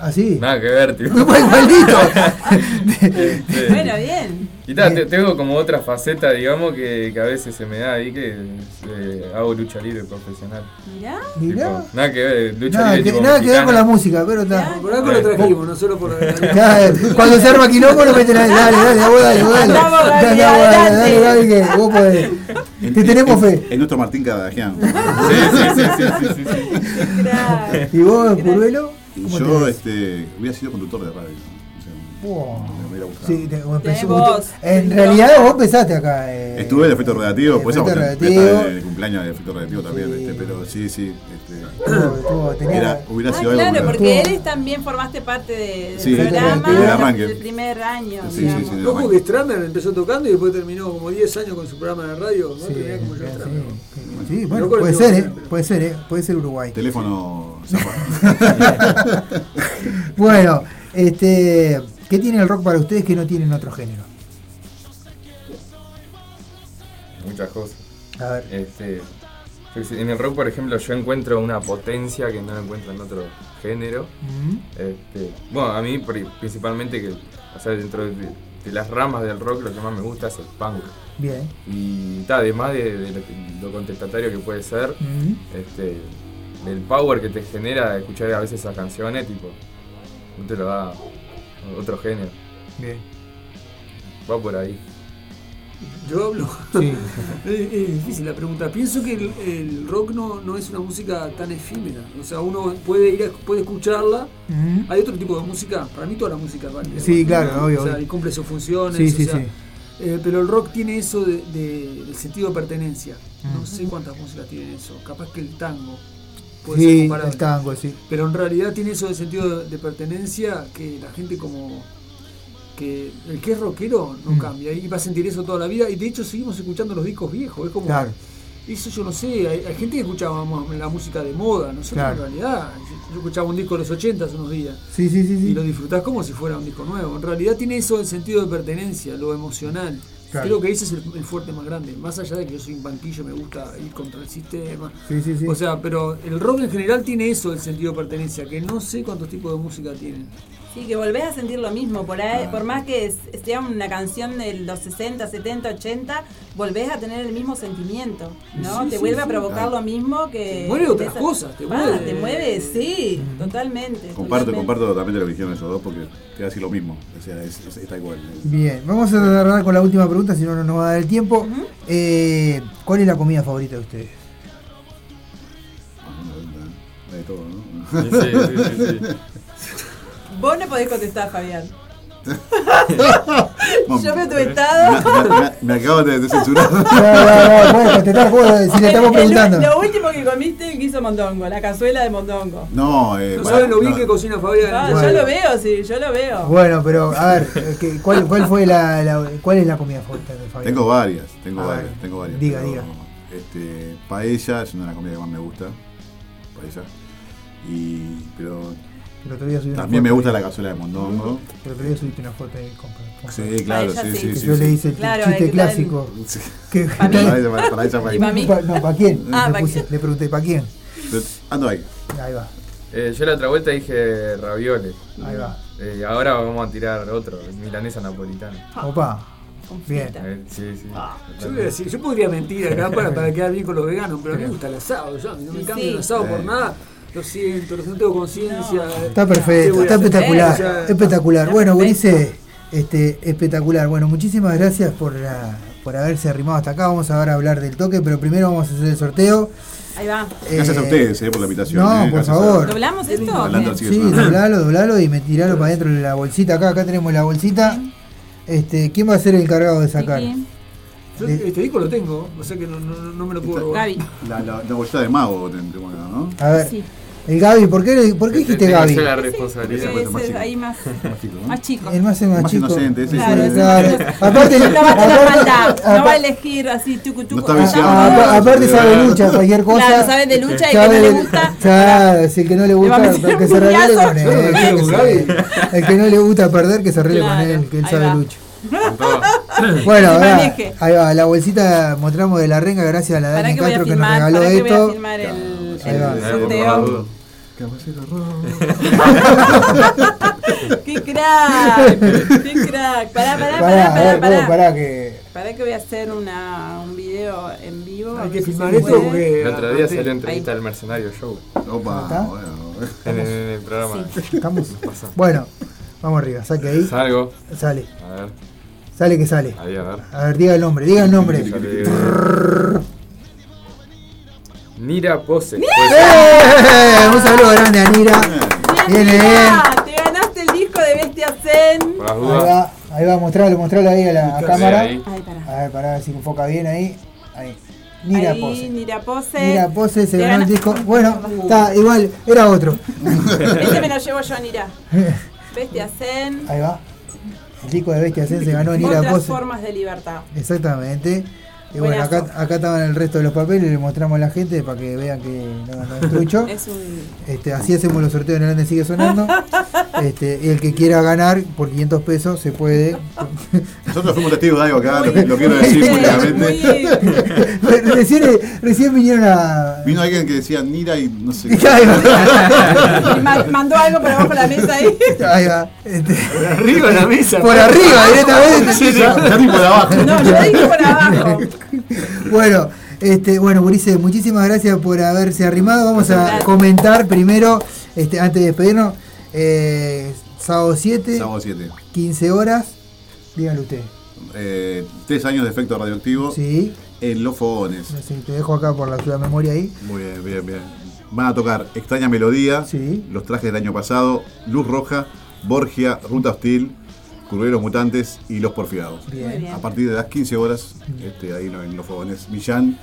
¿Ah, sí? Nada que ver, tipo. Igualito. Bueno, bien. Y ta, te- tengo como otra faceta, digamos, que, que a veces se me da ahí, que eh, hago lucha libre profesional. Mirá. Mirá. Tipo, nada que ver, lucha Nada, libre que, tipo nada que ver con la música, pero está. Por algo lo trajimos, no solo por cuando se arma quilombo lo meten ahí, dale, dale, vos dale, vos dale. Dale, dale, dale, adelante. dale, que vos podés. Te tenemos fe. Es nuestro Martín Cadagian. Sí, sí, sí, sí, sí, sí. ¿Y vos, Curvelo? Y ¿Cómo yo te este, hubiera sido conductor de radio. Wow. me hubiera gustado. Sí, te- vos. En realidad vos empezaste acá. eh, Estuve en efecto redactivo, después efecto el cumpleaños de efecto redactivo también, este, pero sí, sí. Este, Estuvo- estuvo- tenía- era, hubiera Ah, sido algo. claro, que- porque él también formaste parte de- del Sí, programa del primer año. Sí, sí, digamos. sí, de Ojo arranque. que Stramer empezó tocando y después terminó como 10 años con su programa de radio. ¿no? Sí, Tenía como yo sí, sí, bueno, puede ser, eh, puede ser, eh, puede ser Uruguay. Teléfono. Bueno, este, ¿qué tiene el rock para ustedes que no tienen otro género? Muchas cosas. A ver. Este, en el rock, por ejemplo, yo encuentro una potencia que no encuentro en otro género. Mm, Este, bueno, a mí pri- principalmente que, o sea, dentro de, de las ramas del rock lo que más me gusta es el punk. Bien. Y ta, además de, de lo, lo contestatario que puede ser, Mm. este, del power que te genera escuchar a veces esas canciones, tipo, no te lo da otro género. Bien. Va por ahí. Yo hablo. es, es difícil la pregunta. Pienso que el, el rock no, no es una música tan efímera. O sea, uno puede ir a- puede escucharla. Hay otro tipo de música. Para mí toda la música válida. Sí, claro, obvio, O sea, y cumple sus funciones. Sí, o sí, sea, sí. eh, pero el rock tiene eso de, de- del sentido de pertenencia. No sé cuántas músicas tienen eso. Capaz que el tango. Puede ser Sí, comparable. el tango, sí. Pero en realidad tiene eso de sentido de, de pertenencia que la gente como que el que es rockero no Mm. cambia y va a sentir eso toda la vida y de hecho seguimos escuchando los discos viejos, es como Claro. eso yo no sé, hay, hay gente que escuchaba la música de moda, nosotros Claro. en realidad, yo, escuchaba un disco de los 80 hace unos días Sí, sí, sí, sí. y lo disfrutás como si fuera un disco nuevo, en realidad tiene eso del sentido de pertenencia, lo emocional. Claro. Creo que ese es el, el fuerte más grande, más allá de que yo soy un banquillo, me gusta ir contra el sistema. Sí, sí, sí. O sea, pero el rock en general tiene eso del sentido de pertenencia, que no sé cuántos tipos de música tienen. Sí, que volvés a sentir lo mismo. Por, ahí, por más que sea una canción de los 60, 70, 80, volvés a tener el mismo sentimiento. ¿no? Sí, te sí, vuelve a provocar Claro. lo mismo que. Te mueve otras esa- cosas, te Ah, mueve. te mueve, sí, totalmente. Comparto, totalmente. comparto también de lo que dijeron esos dos porque queda así lo mismo. O sea, es, es- está igual. Bien, vamos a cerrar con la última pregunta, si no, no nos va a dar el tiempo. Eh, ¿Cuál es la comida favorita de ustedes? De todo, ¿no? Sí, sí, sí, sí. Vos no podés contestar, Fabián. Yo veo tu Me, estado. me- me- me acabo de, de censurar. No, no, no, puedes contestar, puedes, si le estamos El- el- preguntando. lo último que comiste quiso mondongo, la cazuela de mondongo. No, eh, No bueno, saben lo bien no. que cocina Fabián. Ah, Bueno. Yo lo veo, sí, yo lo veo. Bueno, pero a ver, eh, ¿qué- ¿cuál, cuál fue la, la- cuál es la comida favorita de Fabián? Tengo varias, tengo varias, tengo varias. diga, pero, diga. Este, paella es una de las comidas que más me gusta. Paella. Y, pero El otro día subí una también me gusta de- la cazuela de mondongo. El otro día subiste una foto ahí con, con- Sí, claro, Paella sí, sí. yo sí. le hice el Claro, chiste clásico. Que-. Para ella, para- para ella, para Y para ella. mí. Pa- no, ¿para quién? Ah, le, ¿pa' puse- quién? le pregunté, ¿para quién? Ando ahí. Ahí va, Eh, yo la otra vuelta dije ravioles. ahí va. Eh, ahora vamos a tirar otro, milanesa napolitana. Opa, bien. Eh, sí, sí. Yo, voy a decir, yo podría mentir acá para, para quedar bien con los veganos, pero a mí me gusta el asado. Yo, no me cambio sí. el asado por Sí. nada. Lo siento, no tengo conciencia. Está ¿Qué perfecto, está espectacular, espectacular. está Bueno. Ulises, este, espectacular. Bueno, muchísimas gracias por, la- por haberse arrimado hasta acá. Vamos ahora a hablar del toque, pero primero vamos a hacer el sorteo. Ahí va. Gracias Eh, a ustedes eh, por la invitación. no, eh, por a- favor. ¿Doblamos esto? Hablando. Sí, doblalo, doblalo y me tiralo para adentro de la bolsita. Acá, acá tenemos la bolsita. Este, ¿Quién va a ser el encargado de sacar? Vicky. Yo este disco lo tengo, o sea que no, no, no me lo puedo robar. Gaby. La, la, la bolsita de mago tendremos acá, ¿no? A ver, Sí. el Gaby, ¿por qué, por qué dijiste Gaby? yo la Sí, responsabilidad. Ese ese es chico. ahí más, Más chico, ¿no? más chico. El más, el más Más chico. inocente, ese Claro, es Claro. Aparte, No va a tener no va a elegir así tucu tucu. No está viciado. Ah, apa- aparte sabe lucha, cualquier cosa. Claro, sabe de lucha y que no le gusta. Claro, si el que no le gusta, meter que se arregle con él. El que no le gusta perder, que se arregle con él, que él sabe lucha. Bueno, se ahora, ahí va, la bolsita mostramos de la renga gracias a la Dani que Castro que nos filmar, regaló para que voy a esto. filmar el, Ahí Eh, sorteo. ¡Qué crack! ¡Qué crack! Pará, pará, Pará, pará, a pará, ver, pará. vos, pará que. Pará que voy a hacer una, un video en vivo. Hay que si filmar esto porque. El otro día salió entrevista del Mercenario Show. Opa, ¿Está? bueno. En el, en el programa. Estamos. Bueno, vamos arriba, saque ahí. Salgo. Sale, A ver, sale que sale. ahí a ver. A ver, diga el nombre, diga el nombre. Nira Pose. Pues, ¡Eh! Un saludo grande a Nira. Bien, Viene Mira, te ganaste el disco de Bestia Zen. por las Ahí va, ahí va, mostralo, mostralo ahí a la cámara. ahí. Ay, pará. A ver, pará, a ver si enfoca bien ahí. Ahí. Nira Ahí, Pose. Nira Pose. Nira Pose se ganó el disco. Bueno, está igual, era otro. Ese me lo llevo yo, Nira. Bestia Zen. Ahí va. El disco de Bestia Zen se ganó Nira Otras Pose. formas de libertad. Exactamente. Y bueno, acá, acá estaban el resto de los papeles, le mostramos a la gente para que vean que no, no es trucho. Es un. Este, así hacemos los sorteos en el Ande Sigue Sonando. Este, y el que quiera ganar por 500 pesos se puede. Nosotros fuimos testigos de algo acá, lo, lo quiero decir públicamente. muy- recién, recién vinieron a. Vino alguien que decía Nira y no sé. Mandó algo por abajo de la mesa ahí. va. Ahí va. Este, Por arriba de la mesa. por arriba, directamente. Ya, ya ni por abajo. No, yo dije por abajo. Bueno, este, bueno, Ulises, muchísimas gracias por haberse arrimado. Vamos a comentar primero, este, antes de despedirnos, eh, sábado 7, Sábado 7. 15 horas. Dígalo usted. eh, tres años de efecto radioactivo Sí. en los fogones. Sí, te dejo acá por la ciudad de memoria ahí. Muy bien, bien, bien. Van a tocar Extraña Melodía, los trajes del año pasado, Luz Roja, Borgia, Ruta Hostil, Curveros Mutantes y Los Porfiados. A partir de las 15 horas, este, ahí en los fogones, Millán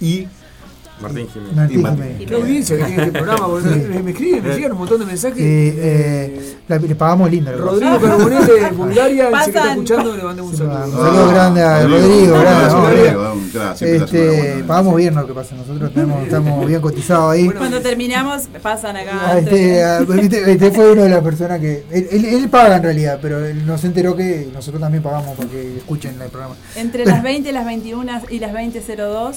y Martín Jiménez. Martín Y Martín. Jiménez. Qué audiencia que tiene este programa, porque Sí. me, escriben, me llegan un montón de mensajes. Eh, eh, la- le pagamos lindo. Rodrigo pasa. Carbonell de Bulgaria, dice que está escuchando, le mandé un saludo. Un saludo grande a Rodrigo, grande. Este, pagamos bien lo que pasa, nosotros tenemos, estamos bien cotizados ahí. Cuando terminamos, pasan acá. Ah, Este, ah, este- este fue una de las personas que. Él, él- él paga en realidad, pero él nos enteró que nosotros también pagamos porque escuchen el programa. Entre las 20, las 21 y las 20.02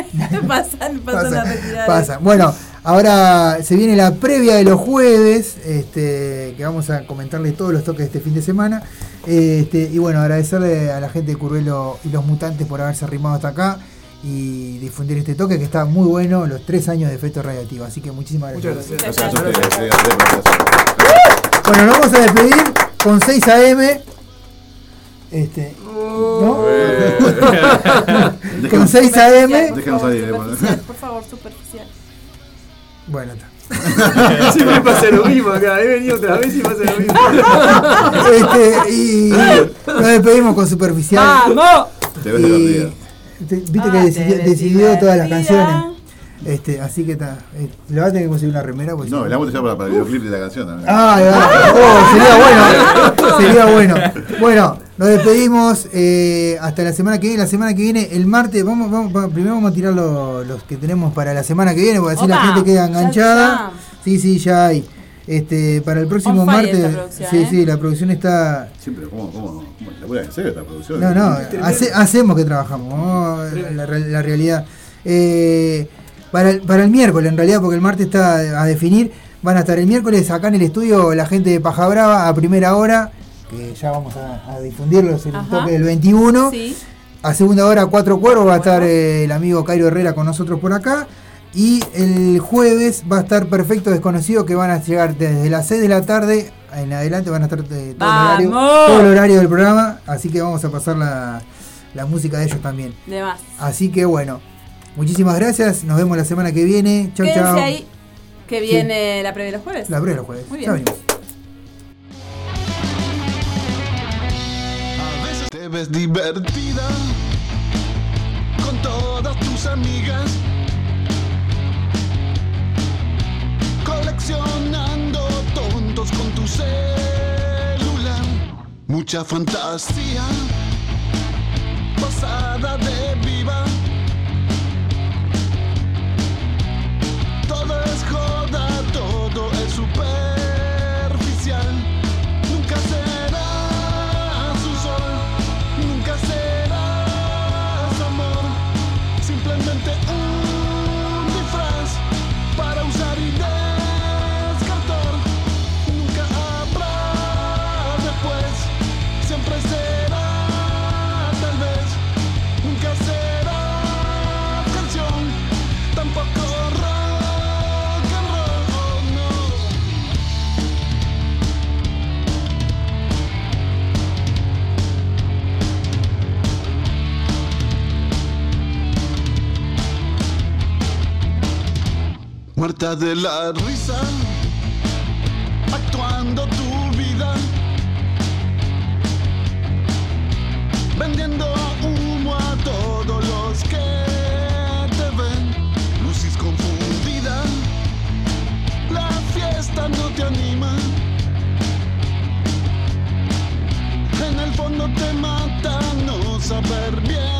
pasan, pasan a retirar. Pasa. Bueno, ahora se viene la previa de los jueves, este, que vamos a comentarle todos los toques de este fin de semana. Este, y bueno, agradecerle a la gente de Curvelo y los mutantes por haberse arrimado hasta acá y difundir este toque que está muy bueno, los tres años de efecto radioactivo. Así que muchísimas gracias. Muchas Gracias. Bueno, nos vamos a despedir con 6 AM. Este, ¿no? con 6 AM. Déjenos ahí, por favor, superficial. Bueno, está. Siempre pasa lo mismo acá, he venido otra vez y pasa lo mismo. Este, y nos despedimos con Superficial. ¡Vamos! Te ves Viste Ah, que te decidió, todas las canciones. Este, así que está. eh, le va a tener que conseguir una remera. Pues, No, la vamos a usar para, para el videoclip de la canción también. Ah, oh, sería bueno. Sería bueno. Bueno, nos despedimos eh, hasta la semana que viene. La semana que viene, el martes, vamos, vamos va- primero vamos a tirar lo- los que tenemos para la semana que viene, porque así la gente queda enganchada. Sí, sí, ya hay. Este, para el próximo On martes. sí, ¿eh? sí, la producción está. Siempre, ¿cómo, cómo, cómo labura en serio esta producción? No, no, hace- hacemos que trabajamos, ¿no? la, re- la realidad. Eh, para, el, para el miércoles, en realidad, porque el martes está a definir, van a estar el miércoles acá en el estudio la gente de Paja Brava a primera hora, que ya vamos a, a difundirlos en el toque del 21. Sí. A segunda hora, cuatro cuervos, va a estar eh, el amigo Cairo Herrera con nosotros por acá. Y el jueves va a estar Perfecto Desconocido, que van a llegar desde las 6 de la tarde en adelante, van a estar eh, todo, el horario, todo el horario del programa. Así que vamos a pasar la, la música de ellos también. De más. Así que bueno, muchísimas gracias. Nos vemos la semana que viene. Chau, Quédense chau. ahí, que viene la previa de los jueves. La breve los jueves. Muy Ya bien. Venimos. Te ves divertida con todas tus amigas, coleccionando tontos con tu celular. Mucha fantasía, pasada de viva. Muerta de la risa, actuando tu vida, vendiendo humo a todos los que te ven, lucis confundida, la fiesta no te anima, en el fondo te mata no saber bien